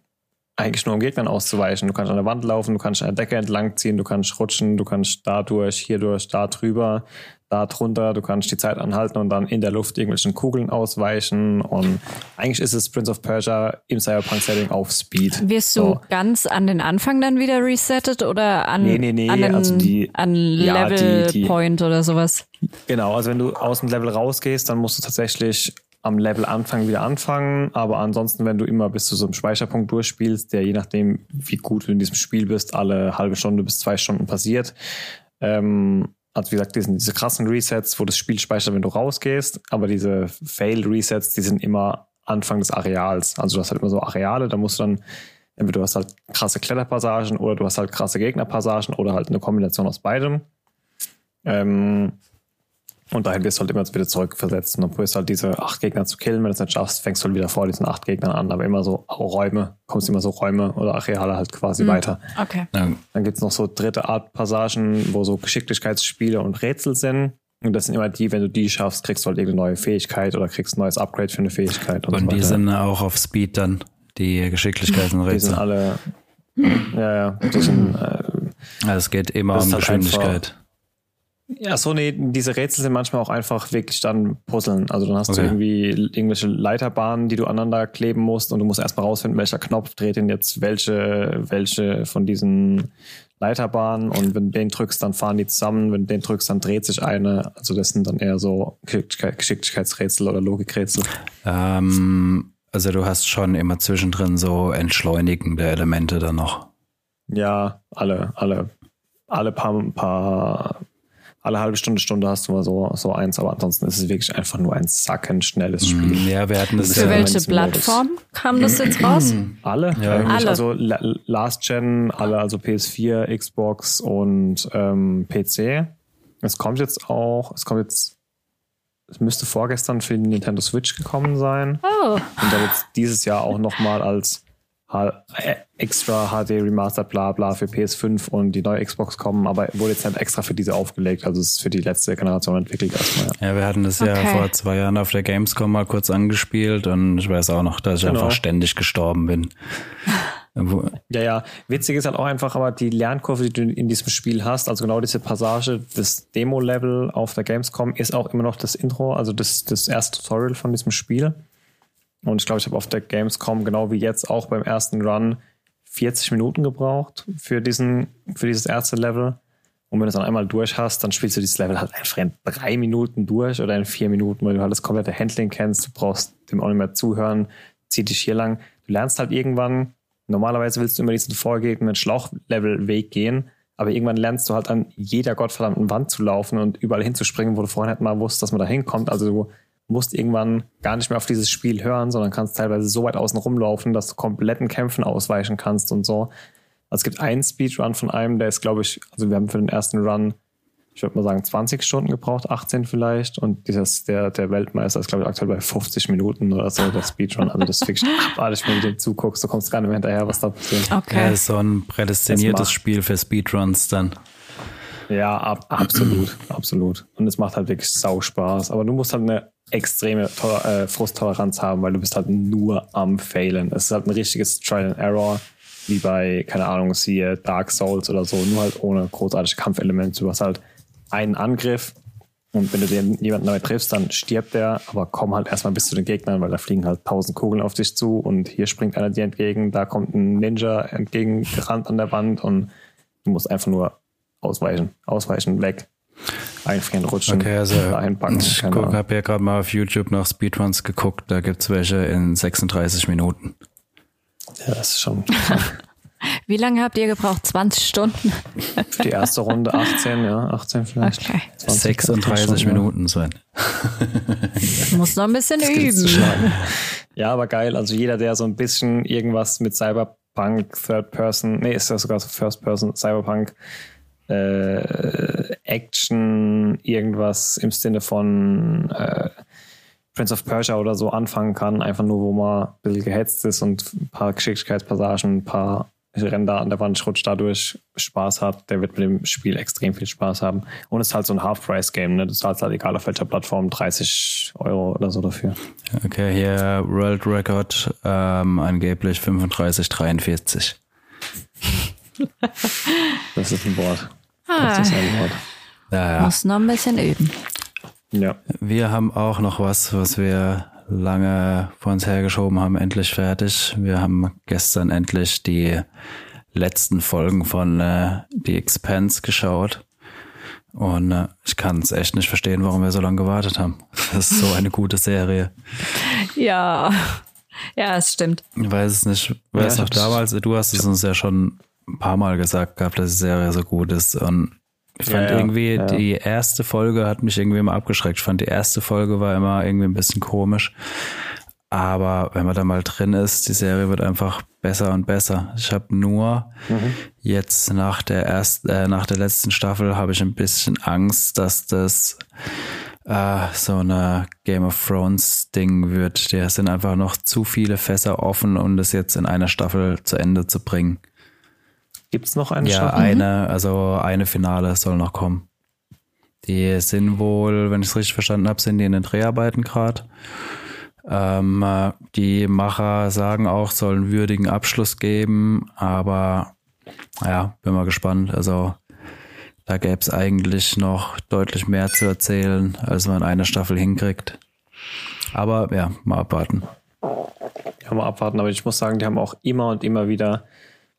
eigentlich nur um Gegnern auszuweichen. Du kannst an der Wand laufen, du kannst an der Decke entlang ziehen, du kannst rutschen, du kannst da durch, hier durch, da drüber da drunter, du kannst die Zeit anhalten und dann in der Luft irgendwelchen Kugeln ausweichen und eigentlich ist es Prince of Persia im Cyberpunk-Setting auf Speed. Wirst du so. ganz an den Anfang dann wieder resettet oder an, nee, nee, nee, an, den, also die, an Level ja, die, die, Point oder sowas? Genau, also wenn du aus dem Level rausgehst, dann musst du tatsächlich am Level Anfang wieder anfangen, aber ansonsten, wenn du immer bis zu so einem Speicherpunkt durchspielst, der je nachdem, wie gut du in diesem Spiel bist, alle halbe Stunde bis zwei Stunden passiert, ähm, also wie gesagt, diese, diese krassen Resets, wo das Spiel speichert, wenn du rausgehst, aber diese Fail-Resets, die sind immer Anfang des Areals. Also du hast halt immer so Areale, da musst du dann, entweder du hast halt krasse Kletterpassagen oder du hast halt krasse Gegnerpassagen oder halt eine Kombination aus beidem. Ähm, Und dahin wirst du halt immer wieder zurückversetzt und dann probierst halt diese acht Gegner zu killen. Wenn du es nicht schaffst, fängst du halt wieder vor diesen acht Gegnern an. Aber immer so Räume, kommst immer so Räume oder Areale halt quasi mhm. weiter. Okay. Dann gibt's noch so dritte Art Passagen, wo so Geschicklichkeitsspiele und Rätsel sind. Und das sind immer die, wenn du die schaffst, kriegst du halt irgendeine neue Fähigkeit oder kriegst ein neues Upgrade für eine Fähigkeit. Und, und so die sind auch auf Speed dann, die Geschicklichkeiten und Rätsel. Die sind alle, ja, ja, die sind, äh, also es geht immer um halt Geschwindigkeit. Ja, so nee, diese Rätsel sind manchmal auch einfach wirklich dann Puzzeln. Also dann hast okay. du irgendwie irgendwelche Leiterbahnen, die du aneinander kleben musst und du musst erstmal rausfinden, welcher Knopf dreht denn jetzt welche, welche von diesen Leiterbahnen und wenn du den drückst, dann fahren die zusammen, wenn du den drückst, dann dreht sich eine. Also das sind dann eher so Geschicklichkeitsrätsel oder Logikrätsel. Ähm, also du hast schon immer zwischendrin so entschleunigende Elemente dann noch. Ja, alle, alle, alle paar, paar alle halbe Stunde, Stunde hast du mal so, so eins, aber ansonsten ist es wirklich einfach nur ein sackend schnelles Spiel. Mm, ja, wir hatten das Für ja welche Plattform kam das jetzt raus? Alle, ja. alle. Also Last Gen, alle, also PS4, Xbox und ähm, PC. Es kommt jetzt auch, es kommt jetzt, es müsste vorgestern für die Nintendo Switch gekommen sein. Oh. Und dann wird dieses Jahr auch nochmal als extra HD Remastered bla bla für PS5 und die neue Xbox kommen, aber wurde jetzt halt extra für diese aufgelegt, also es ist für die letzte Generation entwickelt erstmal. Ja, wir hatten das okay. ja vor zwei Jahren auf der Gamescom mal kurz angespielt und ich weiß auch noch, dass ich genau. einfach ständig gestorben bin. ja, ja. Witzig ist halt auch einfach, aber die Lernkurve, die du in diesem Spiel hast, also genau diese Passage, das Demo-Level auf der Gamescom ist auch immer noch das Intro, also das, das erste Tutorial von diesem Spiel. Und ich glaube, ich habe auf der Gamescom genau wie jetzt auch beim ersten Run 40 Minuten gebraucht für diesen, für dieses erste Level. Und wenn du es dann einmal durch hast, dann spielst du dieses Level halt einfach in drei Minuten durch oder in vier Minuten, weil du halt das komplette Handling kennst. Du brauchst dem auch nicht mehr zuhören, zieh dich hier lang. Du lernst halt irgendwann, normalerweise willst du immer diesen vorgegebenen Schlauchlevel-Weg gehen, aber irgendwann lernst du halt an jeder gottverdammten Wand zu laufen und überall hinzuspringen, wo du vorhin halt mal wusstest, dass man da hinkommt. Also du musst irgendwann gar nicht mehr auf dieses Spiel hören, sondern kannst teilweise so weit außen rumlaufen, dass du kompletten Kämpfen ausweichen kannst und so. Also es gibt einen Speedrun von einem, der ist, glaube ich, also wir haben für den ersten Run, ich würde mal sagen, 20 Stunden gebraucht, 18 vielleicht. Und dieses, der, der Weltmeister ist, glaube ich, aktuell bei 50 Minuten oder so, der Speedrun. Also das ist wirklich abartig, wenn du dem zuguckst, du kommst gar nicht mehr hinterher, was da passiert. Okay. Ja, ist so ein prädestiniertes Spiel für Speedruns dann. Ja, ab, absolut, absolut. Und es macht halt wirklich sau Spaß. Aber du musst halt eine extreme äh, Frusttoleranz haben, weil du bist halt nur am Failen. Es ist halt ein richtiges Trial and Error, wie bei, keine Ahnung, siehe Dark Souls oder so, nur halt ohne großartige Kampfelemente. Du hast halt einen Angriff und wenn du den jemanden neu triffst, dann stirbt der, aber komm halt erstmal bis zu den Gegnern, weil da fliegen halt tausend Kugeln auf dich zu und hier springt einer dir entgegen, da kommt ein Ninja entgegengerannt an der Wand und du musst einfach nur ausweichen, ausweichen, weg einfrieren, rutschen, okay, also dahin packen. Ich habe ja gerade mal auf YouTube nach Speedruns geguckt, da gibt's welche in 36 Minuten. Ja, das ist schon. Wie lange habt ihr gebraucht? 20 Stunden? Für die erste Runde 18, ja, 18 vielleicht. Okay. 20, 36 Minuten sein. Muss noch ein bisschen üben. Ja, aber geil. Also jeder, der so ein bisschen irgendwas mit Cyberpunk, Third Person, nee, ist ja sogar so First Person, Cyberpunk äh, Action, irgendwas im Sinne von äh, Prince of Persia oder so anfangen kann, einfach nur, wo man ein bisschen gehetzt ist und ein paar Geschicklichkeitspassagen, ein paar Ränder an der Wand rutscht, dadurch Spaß hat, der wird mit dem Spiel extrem viel Spaß haben. Und es ist halt so ein Half-Price-Game, ne? Das zahlt halt egal auf welcher Plattform 30 Euro oder so dafür. Okay, hier World Record ähm, angeblich 35,43. das ist ein Wort. Ah. Ja, ja. Muss noch ein bisschen üben. Ja. Wir haben auch noch was, was wir lange vor uns hergeschoben haben, endlich fertig. Wir haben gestern endlich die letzten Folgen von äh, The Expanse geschaut. Und äh, ich kann es echt nicht verstehen, warum wir so lange gewartet haben. Das ist so eine gute Serie. Ja, ja, es stimmt. Ich weiß es nicht. Weiß ja, noch damals, du hast es uns ja schon ein paar Mal gesagt gehabt, dass die Serie so gut ist. Und ich fand ja, irgendwie, ja. die erste Folge hat mich irgendwie immer abgeschreckt. Ich fand, die erste Folge war immer irgendwie ein bisschen komisch. Aber wenn man da mal drin ist, die Serie wird einfach besser und besser. Ich habe nur mhm. jetzt nach der ersten, äh, nach der letzten Staffel habe ich ein bisschen Angst, dass das äh, so eine Game of Thrones Ding wird. Der sind einfach noch zu viele Fässer offen, um das jetzt in einer Staffel zu Ende zu bringen. Gibt es noch eine ja, Staffel? Ja, eine, also eine Finale soll noch kommen. Die sind wohl, wenn ich es richtig verstanden habe, sind die in den Dreharbeiten gerade. Ähm, die Macher sagen auch, sollen würdigen Abschluss geben, aber ja, bin mal gespannt. Also da gäbe es eigentlich noch deutlich mehr zu erzählen, als man in einer Staffel hinkriegt. Aber ja, mal abwarten. Ja, mal abwarten. Aber ich muss sagen, die haben auch immer und immer wieder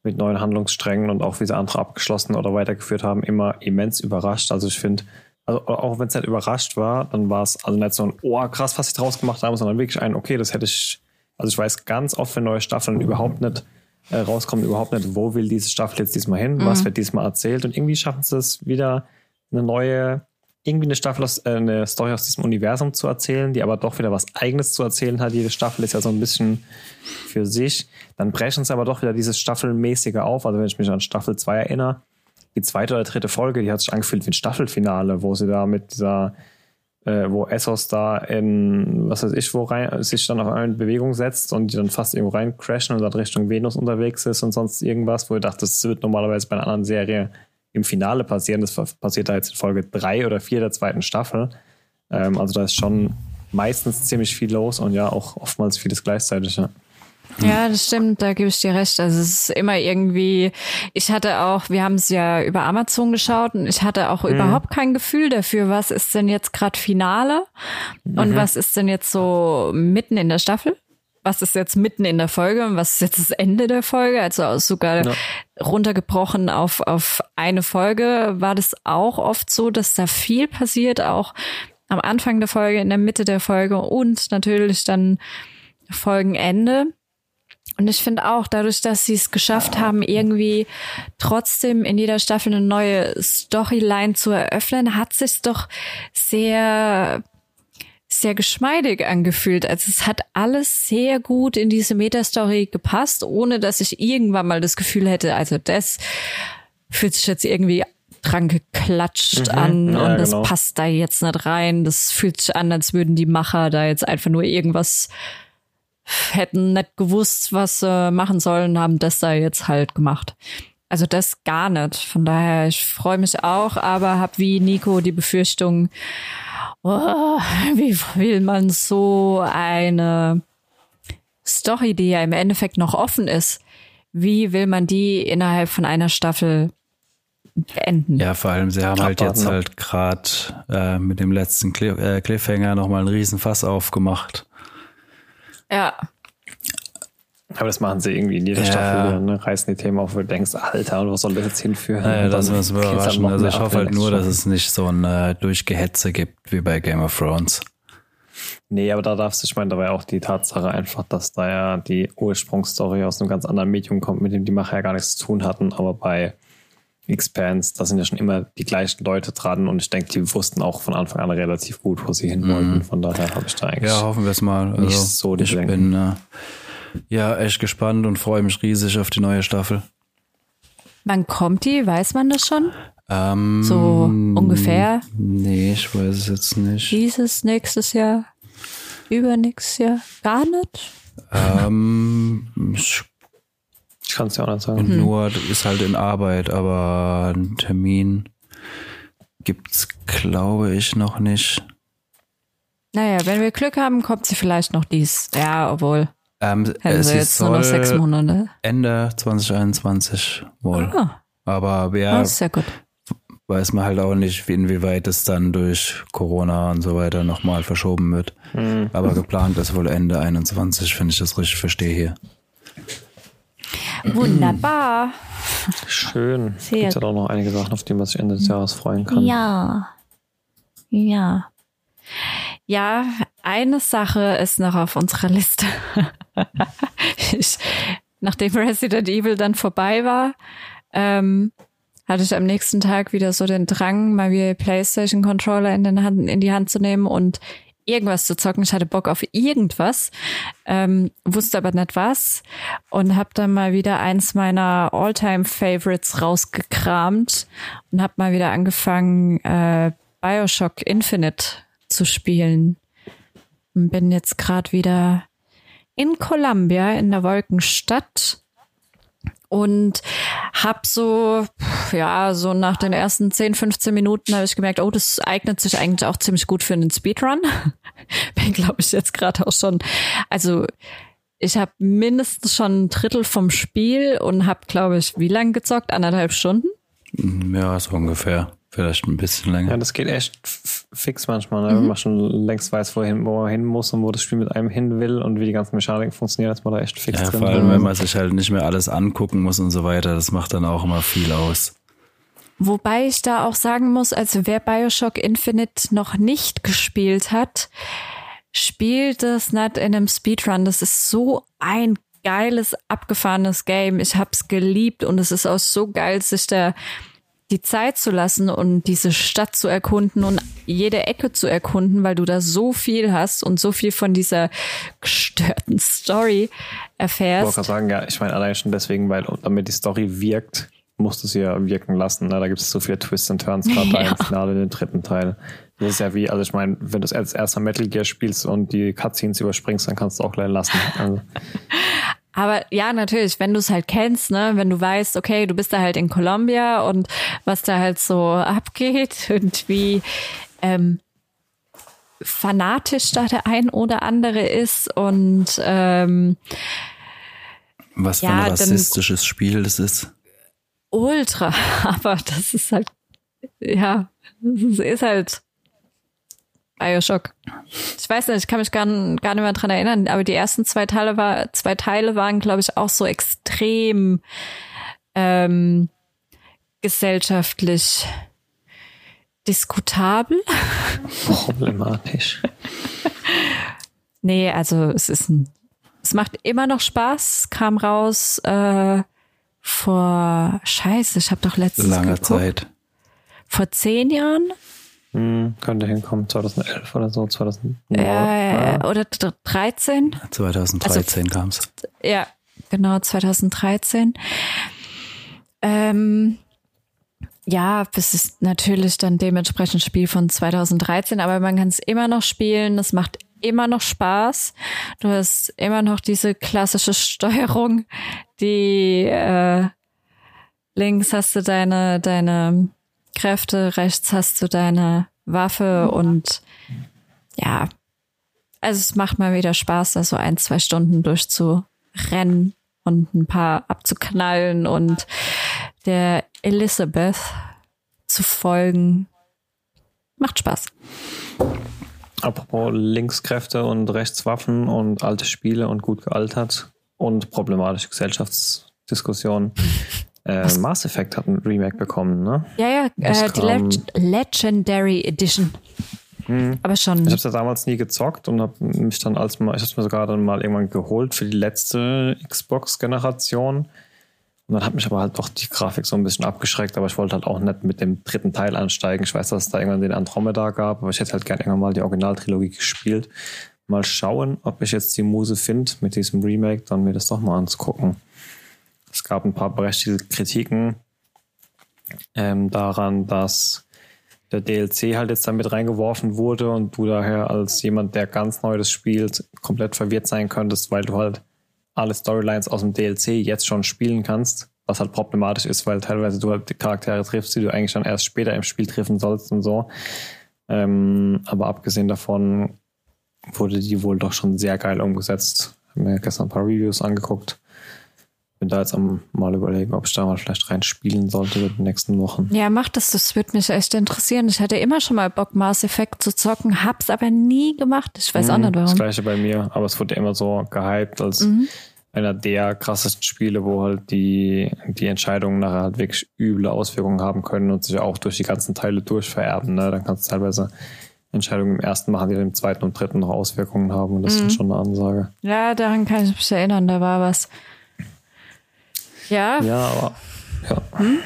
mit neuen Handlungssträngen und auch wie sie andere abgeschlossen oder weitergeführt haben, immer immens überrascht. Also ich finde, also auch wenn es halt überrascht war, dann war es also nicht so ein, oh krass, was sie draus gemacht haben, sondern wirklich ein, okay, das hätte ich, also ich weiß ganz oft, wenn neue Staffeln überhaupt nicht äh, rauskommen, überhaupt nicht, wo will diese Staffel jetzt diesmal hin, mhm. was wird diesmal erzählt und irgendwie schaffen sie es wieder eine neue, irgendwie eine Staffel aus, äh, eine Story aus diesem Universum zu erzählen, die aber doch wieder was eigenes zu erzählen hat. Jede Staffel ist ja so ein bisschen für sich. Dann brechen sie aber doch wieder dieses Staffelmäßige auf. Also wenn ich mich an Staffel 2 erinnere, die zweite oder dritte Folge, die hat sich angefühlt wie ein Staffelfinale, wo sie da mit dieser äh, wo Essos da in, was weiß ich, wo rein, sich dann auf eine Bewegung setzt und die dann fast irgendwo rein crashen und dann Richtung Venus unterwegs ist und sonst irgendwas, wo ich dachte, das wird normalerweise bei einer anderen Serie im Finale passieren. Das passiert da jetzt in Folge drei oder vier der zweiten Staffel. Ähm, also da ist schon meistens ziemlich viel los und ja, auch oftmals vieles gleichzeitig. Ja. Ja, das stimmt, da gebe ich dir recht. Also es ist immer irgendwie, ich hatte auch, wir haben es ja über Amazon geschaut und ich hatte auch mhm. überhaupt kein Gefühl dafür, was ist denn jetzt gerade Finale und mhm. was ist denn jetzt so mitten in der Staffel? Was ist jetzt mitten in der Folge und was ist jetzt das Ende der Folge? Also sogar ja. runtergebrochen auf, auf eine Folge war das auch oft so, dass da viel passiert, auch am Anfang der Folge, in der Mitte der Folge und natürlich dann Folgenende. Und ich finde auch, dadurch, dass sie es geschafft haben, irgendwie trotzdem in jeder Staffel eine neue Storyline zu eröffnen, hat sich doch sehr sehr geschmeidig angefühlt. Also es hat alles sehr gut in diese Metastory gepasst, ohne dass ich irgendwann mal das Gefühl hätte, also das fühlt sich jetzt irgendwie dran geklatscht mhm, an ja, und das genau. passt da jetzt nicht rein. Das fühlt sich an, als würden die Macher da jetzt einfach nur irgendwas hätten nicht gewusst, was sie machen sollen, haben das da jetzt halt gemacht. Also das gar nicht. Von daher, ich freue mich auch, aber habe wie Nico die Befürchtung, oh, wie will man so eine Story, die ja im Endeffekt noch offen ist, wie will man die innerhalb von einer Staffel beenden? Ja, vor allem, sie haben halt jetzt halt gerade äh, mit dem letzten Cliff äh, Cliffhanger nochmal einen riesen Fass aufgemacht. Ja. Aber das machen sie irgendwie in jeder ja. Staffel wieder, ne? reißen die Themen auf, wo du denkst, Alter, und wo soll das jetzt hinführen? Naja, das müssen wir überraschen. Also ich hoffe halt nur, dass es nicht so ein äh, Durchgehetze gibt wie bei Game of Thrones. Nee, aber da darfst du, ich meine, da war ja auch die Tatsache einfach, dass da ja die Ursprungsstory aus einem ganz anderen Medium kommt, mit dem die Macher ja gar nichts zu tun hatten, aber bei Expanse, da sind ja schon immer die gleichen Leute dran und ich denke, die wussten auch von Anfang an relativ gut, wo sie hin wollten. Mhm. Von daher habe ich da eigentlich. Ja, hoffen wir es mal. Also, nicht so ich bin äh, ja echt gespannt und freue mich riesig auf die neue Staffel. Wann kommt die? Weiß man das schon? Ähm, so ungefähr? Nee, ich weiß es jetzt nicht. Dieses nächstes Jahr? Übernächstes Jahr? Gar nicht? Ähm, ich ich kann es ja auch nicht sagen. Und nur ist halt in Arbeit, aber einen Termin gibt's, glaube ich, noch nicht. Naja, wenn wir Glück haben, kommt sie vielleicht noch dies. Ja, obwohl. Ähm, es jetzt nur noch sechs Monate. Ende 2021 wohl. Ah. Aber wer ah, sehr gut. weiß man halt auch nicht, inwieweit es dann durch Corona und so weiter nochmal verschoben wird. Mhm. Aber geplant ist wohl Ende 21, wenn ich das richtig verstehe hier. Wunderbar. Schön. Es gibt ja auch noch einige Sachen, auf die man sich Ende des Jahres freuen kann. Ja. Ja. Ja, eine Sache ist noch auf unserer Liste. ich, nachdem Resident Evil dann vorbei war, ähm, hatte ich am nächsten Tag wieder so den Drang, mal wieder PlayStation Controller in, den Hand, in die Hand zu nehmen und irgendwas zu zocken. Ich hatte Bock auf irgendwas, ähm, wusste aber nicht was und habe dann mal wieder eins meiner Alltime favorites rausgekramt und habe mal wieder angefangen, äh, Bioshock Infinite zu spielen. Bin jetzt gerade wieder in Columbia in der Wolkenstadt. Und hab so ja so nach den ersten 10 15 Minuten habe ich gemerkt oh das eignet sich eigentlich auch ziemlich gut für einen Speedrun. Bin glaube ich jetzt gerade auch schon also ich habe mindestens schon ein Drittel vom Spiel und habe glaube ich wie lang gezockt? Anderthalb Stunden? Ja so ungefähr. Vielleicht ein bisschen länger. Ja, das geht echt fix manchmal, ne? mhm. wenn man schon längst weiß, wohin, wo er hin muss und wo das Spiel mit einem hin will und wie die ganzen Mechaniken funktionieren, dass man da echt fix ja, drin. Vor allem, wenn man sich halt nicht mehr alles angucken muss und so weiter, das macht dann auch immer viel aus. Wobei ich da auch sagen muss, also wer Bioshock Infinite noch nicht gespielt hat, spielt das nicht in einem Speedrun. Das ist so ein geiles, abgefahrenes Game. Ich hab's geliebt und es ist auch so geil, sich da die Zeit zu lassen und diese Stadt zu erkunden und jede Ecke zu erkunden, weil du da so viel hast und so viel von dieser gestörten Story erfährst. Ich wollte sagen, ja, ich meine allein schon deswegen, weil damit die Story wirkt, musst du sie ja wirken lassen. Ne? Da gibt es so viele Twists und Turns, gerade ja. im Finale, in den dritten Teil. Das ist ja wie, also ich meine, wenn du als erster Metal Gear spielst und die Cutscenes überspringst, dann kannst du auch gleich lassen. Also. Aber ja, natürlich, wenn du es halt kennst, ne, wenn du weißt, okay, du bist da halt in Colombia und was da halt so abgeht und wie ähm, fanatisch da der ein oder andere ist und ähm, was für ja, ein rassistisches Spiel das ist. Ultra, aber das ist halt, ja, das ist halt Bioshock. Ich weiß nicht, ich kann mich gar, gar nicht mehr dran erinnern, aber die ersten zwei Teile war, zwei Teile waren, glaube ich, auch so extrem ähm, gesellschaftlich diskutabel. Problematisch. nee, also es ist ein, es macht immer noch Spaß, kam raus äh, vor Scheiße, ich habe doch letztens lange geguckt, Zeit. Vor zehn Jahren hm, könnte hinkommen, 2011 oder so, 2009. Ja, ja, oder 13? 2013 also, kam's. Ja, genau, 2013. Ähm, ja, es ist natürlich dann dementsprechend ein Spiel von 2013, aber man kann es immer noch spielen, es macht immer noch Spaß. Du hast immer noch diese klassische Steuerung, die äh, links hast du deine, deine Kräfte, rechts hast du deine Waffe und ja, also es macht mal wieder Spaß, da so ein, zwei Stunden durchzurennen und ein paar abzuknallen und der Elizabeth zu folgen. Macht Spaß. Apropos Linkskräfte und Rechtswaffen und alte Spiele und gut gealtert und problematische Gesellschaftsdiskussionen. Äh, Mass Effect hat ein Remake bekommen, ne? Ja, ja, äh, die Leg Legendary Edition. Hm. Aber schon. Ich habe ja damals nie gezockt und habe mich dann als mal, ich habe mir sogar dann mal irgendwann geholt für die letzte Xbox-Generation. Und dann hat mich aber halt doch die Grafik so ein bisschen abgeschreckt, aber ich wollte halt auch nicht mit dem dritten Teil ansteigen. Ich weiß, dass es da irgendwann den Andromeda gab, aber ich hätte halt gerne irgendwann mal die Originaltrilogie gespielt. Mal schauen, ob ich jetzt die Muse finde, mit diesem Remake dann mir das doch mal anzugucken. Es gab ein paar berechtigte Kritiken ähm, daran, dass der DLC halt jetzt damit reingeworfen wurde und du daher als jemand, der ganz neu das spielt, komplett verwirrt sein könntest, weil du halt alle Storylines aus dem DLC jetzt schon spielen kannst, was halt problematisch ist, weil teilweise du halt die Charaktere triffst, die du eigentlich schon erst später im Spiel treffen sollst und so. Ähm, aber abgesehen davon wurde die wohl doch schon sehr geil umgesetzt. Ich habe mir gestern ein paar Reviews angeguckt bin da jetzt am mal überlegen, ob ich da mal vielleicht reinspielen sollte in den nächsten Wochen. Ja, mach das, das würde mich echt interessieren. Ich hatte immer schon mal Bock, Mass Effect zu zocken, hab's aber nie gemacht. Ich weiß mhm, auch nicht warum. Das gleiche bei mir, aber es wurde immer so gehypt als mhm. einer der krassesten Spiele, wo halt die, die Entscheidungen nachher halt wirklich üble Auswirkungen haben können und sich auch durch die ganzen Teile durchvererben. Ne? Dann kannst du teilweise Entscheidungen im ersten machen, die dann im zweiten und dritten noch Auswirkungen haben. Und das mhm. ist schon eine Ansage. Ja, daran kann ich mich erinnern, da war was. Ja. Ja, aber. Ja. Hm?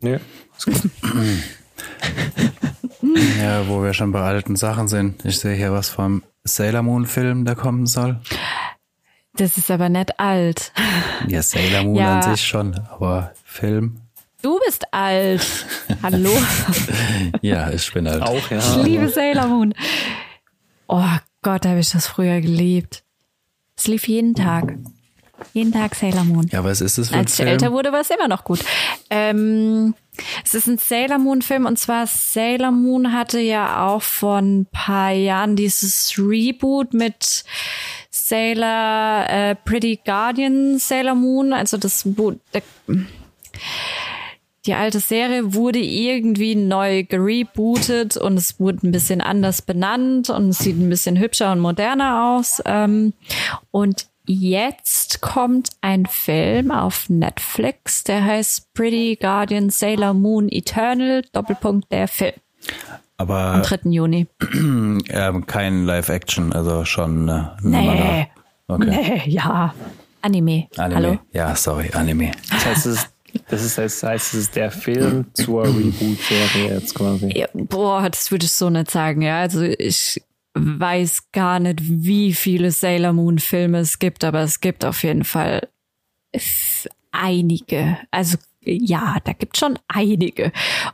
Nee, ist gut. ja, wo wir schon bei alten Sachen sind. Ich sehe hier was vom Sailor Moon Film, der kommen soll. Das ist aber nicht alt. Ja, Sailor Moon ja. an sich schon, aber Film. Du bist alt. Hallo. ja, ich bin alt. Auch, ja. Ich liebe Sailor Moon. Oh Gott, habe ich das früher geliebt. Es lief jeden Tag. Jeden Tag Sailor Moon. Ja, was ist das für ein Als ich Film? älter wurde, war es immer noch gut. Ähm, es ist ein Sailor Moon Film und zwar Sailor Moon hatte ja auch vor ein paar Jahren dieses Reboot mit Sailor äh, Pretty Guardian Sailor Moon. Also das der, die alte Serie wurde irgendwie neu gerebootet und es wurde ein bisschen anders benannt und es sieht ein bisschen hübscher und moderner aus. Ähm, und jetzt kommt ein Film auf Netflix, der heißt Pretty Guardian Sailor Moon Eternal, Doppelpunkt der Film, am Aber 3. Juni. ähm, kein Live-Action, also schon äh, Nee. Okay. Nee, ja. Anime. Anime. Hallo? Ja, sorry, Anime. Das heißt, es ist, das ist, das heißt, es ist der Film zur Reboot-Serie jetzt quasi. Ja, boah, das würde ich so nicht sagen, ja. Also ich weiß gar nicht, wie viele Sailor Moon Filme es gibt, aber es gibt auf jeden Fall einige. Also ja, da gibt schon einige.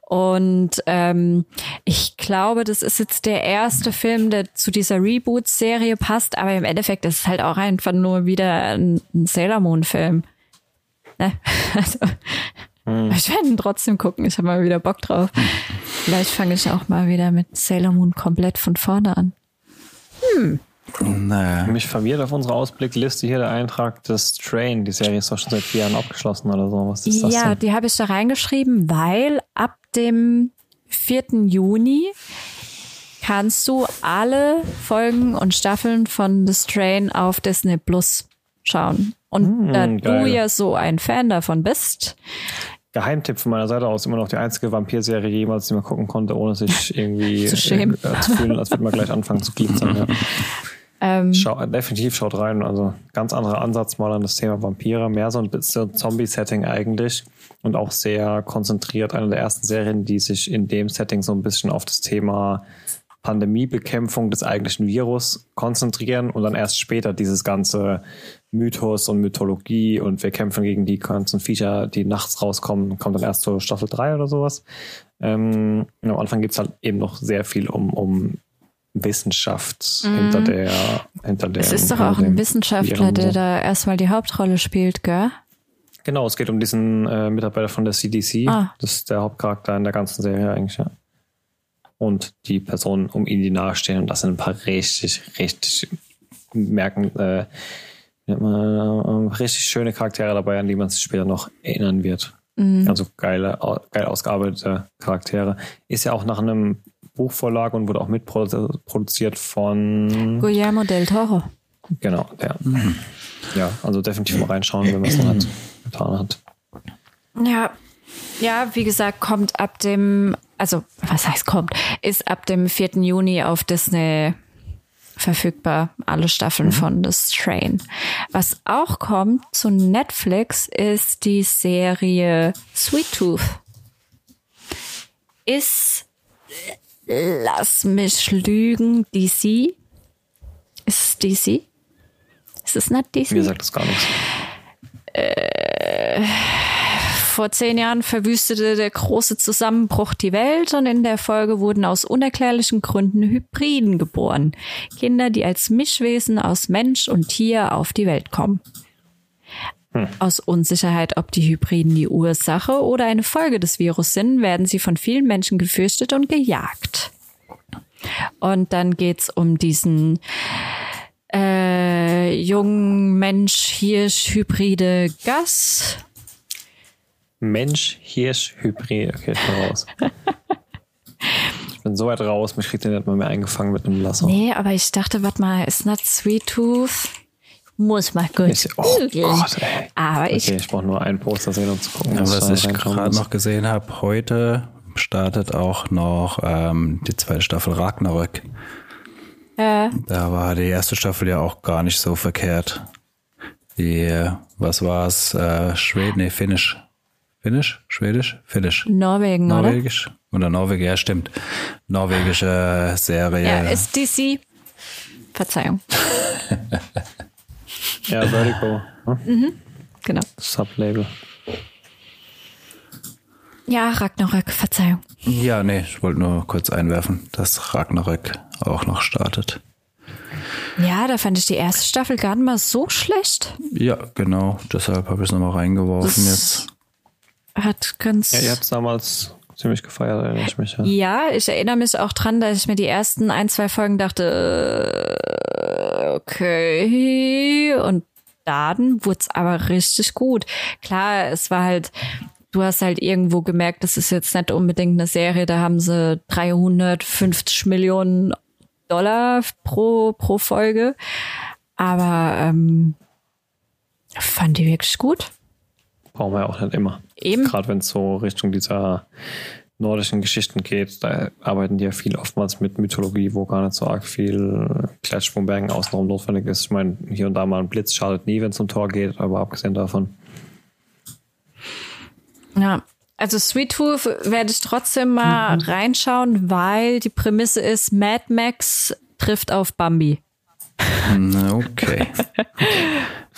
Und ähm, ich glaube, das ist jetzt der erste Film, der zu dieser Reboot-Serie passt, aber im Endeffekt ist es halt auch einfach nur wieder ein, ein Sailor Moon-Film. Ne? Also, ich werde ihn trotzdem gucken. Ich habe mal wieder Bock drauf. Vielleicht fange ich auch mal wieder mit Sailor Moon komplett von vorne an. Naja. Mich verwirrt auf unserer Ausblickliste hier der Eintrag des Train. Die Serie ist doch schon seit vier Jahren abgeschlossen oder so. Was ist das ja, denn? die habe ich da reingeschrieben, weil ab dem 4. Juni kannst du alle Folgen und Staffeln von The Strain auf Disney Plus schauen. Und da du geil. ja so ein Fan davon bist, Geheimtipp von meiner Seite aus, immer noch die einzige Vampirserie jemals, die man gucken konnte, ohne sich irgendwie Zu schämen. äh, zu fühlen, als würde man gleich anfangen zu glitzern. Ja. ähm, Schau, definitiv schaut rein. Also ganz anderer Ansatz mal an das Thema Vampire. Mehr so ein bisschen Zombie-Setting eigentlich. Und auch sehr konzentriert. Eine der ersten Serien, die sich in dem Setting so ein bisschen auf das Thema Pandemiebekämpfung des eigentlichen Virus konzentrieren und dann erst später dieses ganze Mythos und Mythologie und wir kämpfen gegen die ganzen Viecher, die nachts rauskommen, kommt dann erst zur Staffel 3 oder sowas. Ähm, am Anfang geht's halt eben noch sehr viel um, um Wissenschaft hinter der hinter der es ist doch auch ein Wissenschaftler, der da erstmal die Hauptrolle spielt, gell? Genau, es geht um diesen äh, Mitarbeiter von der CDC. Ah. Das ist der Hauptcharakter in der ganzen Serie eigentlich, ja. Und die Personen um ihn, die nahestehen. Und das sind ein paar richtig, richtig merken, äh, nennt man, äh, richtig schöne Charaktere dabei, an die man sich später noch erinnern wird. Also geile, geil ausgearbeitete Charaktere. Ist ja auch nach einem Buchvorlage und wurde auch mitproduziert von Guillermo del Toro. Genau, der. Ja, also definitiv mal reinschauen, wenn man es noch nicht getan hat. Ja, ja, wie gesagt, kommt ab dem, also was heißt kommt, ist ab dem 4. Juni auf Disney verfügbar, alle Staffeln von The Strain. Was auch kommt zu Netflix ist die Serie Sweet Tooth. Ist, lass mich lügen, DC? Ist es DC? Ist es nicht DC? Mir sagt das gar nichts. Vor zehn Jahren verwüstete der große Zusammenbruch die Welt und in der Folge wurden aus unerklärlichen Gründen Hybriden geboren. Kinder, die als Mischwesen aus Mensch und Tier auf die Welt kommen. Aus Unsicherheit, ob die Hybriden die Ursache oder eine Folge des Virus sind, werden sie von vielen Menschen gefürchtet und gejagt. Und dann geht's um diesen äh, jungen Mensch-Hirsch-Hybride Gas. Mensch, Hirsch, Hybrid. Okay, ich bin raus. ich bin so weit raus, mich kriegt der nicht mal mehr eingefangen mit einem Lasso. Nee, aber ich dachte, warte mal, ist not Sweet Tooth? Muss mal kurz Ich, oh googeln. Gott, ey. Aber ich, Okay, ich brauche nur ein Poster sehen, um zu gucken. Ja, was ich gerade noch gesehen habe, heute startet auch noch ähm, die zweite Staffel Ragnarök. äh, Da war die erste Staffel ja auch gar nicht so verkehrt. Die, was war's? Äh, Schweden, nee, Finnisch. Finnisch? Schwedisch? Finnisch. Norwegen, oder? Norwegisch? Oder Norwegen, ja, stimmt. Norwegische Serie. Ja, ist DC. Verzeihung. Ja, Vertigo. Hm? Genau. Sublabel. Ja, Ragnarök, Verzeihung. Ja, nee, ich wollte nur kurz einwerfen, dass Ragnarök auch noch startet. Ja, da fand ich die erste Staffel gar nicht mal so schlecht. Ja, genau. Deshalb habe ich es nochmal reingeworfen Das jetzt. Hat ganz. Ja, ihr habt es damals ziemlich gefeiert, erinnere ich mich. Ja. Ja, ich erinnere mich auch dran, dass ich mir die ersten ein, zwei Folgen dachte, äh, okay. Und dann wurde es aber richtig gut. Klar, es war halt, du hast halt irgendwo gemerkt, das ist jetzt nicht unbedingt eine Serie, da haben sie 350 Millionen Dollar pro, pro Folge. Aber ähm, fand die wirklich gut. Brauchen wir ja auch nicht immer. Eben. Gerade wenn es so Richtung dieser nordischen Geschichten geht, da arbeiten die ja viel oftmals mit Mythologie, wo gar nicht so arg viel Klatsch vom Bergen außenrum notwendig ist. Ich meine, hier und da mal ein Blitz schadet nie, wenn es um Tor geht, aber abgesehen davon. Ja. Also Sweet Tooth werde ich trotzdem mal reinschauen, weil die Prämisse ist, Mad Max trifft auf Bambi. Na, Okay.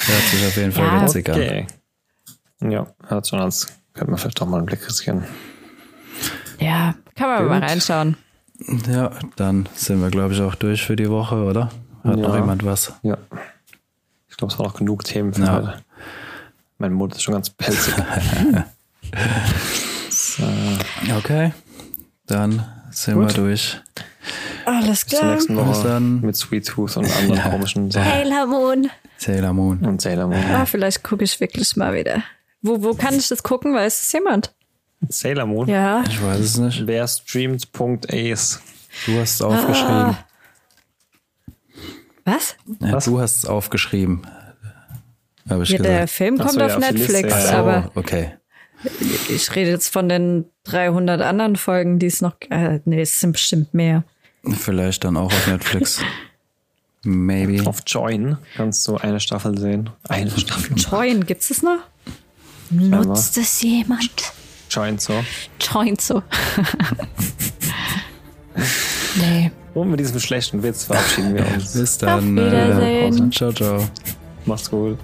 Hört sich auf jeden Fall Ja, witzig an. Ja, an. Könnte man vielleicht auch mal einen Blick riskieren. Ja, kann man mal Gut. reinschauen. Ja, dann sind wir, glaube ich, auch durch für die Woche, oder? Hat Ja. noch jemand was? Ja. Ich glaube, es waren noch genug Themen für Ja. heute. Mein Mund ist schon ganz pelzig. so, Okay. Dann sind Gut. wir durch. Alles bis zur nächsten Bis Woche dann. mit Sweet Tooth und anderen komischen Sachen. Sailor Moon. Sailor Moon. Und Sailor Moon. Ah, vielleicht gucke ich wirklich mal wieder. Wo, wo kann ich das gucken? Weiß es jemand? Sailor Moon. Ja. Ich weiß es nicht. Wer streamt.ace. Du hast es aufgeschrieben. Was? Ja, Was? du hast es aufgeschrieben. Habe ich Ja, der. Film kommt so, ja, auf auf Liste, Netflix, ja. Ach so, aber okay. ich rede jetzt von den 300 anderen Folgen, die es noch. Äh, nee, es sind bestimmt mehr. Vielleicht dann auch auf Netflix. Maybe. Auf Join kannst du eine Staffel sehen. Eine Staffel. Join, gibt's es noch? Nutzt es jemand? Join so. Join so. nee. Und mit diesem schlechten Witz verabschieden wir uns. Bis dann. Auf Wiedersehen. Äh, ciao, ciao. Macht's gut.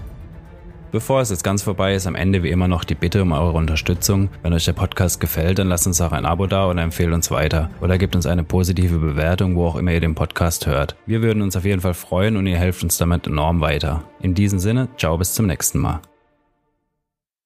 Bevor es jetzt ganz vorbei ist, am Ende wie immer noch die Bitte um eure Unterstützung. Wenn euch der Podcast gefällt, dann lasst uns auch ein Abo da oder empfehlt uns weiter. Oder gebt uns eine positive Bewertung, wo auch immer ihr den Podcast hört. Wir würden uns auf jeden Fall freuen und ihr helft uns damit enorm weiter. In diesem Sinne, ciao bis zum nächsten Mal.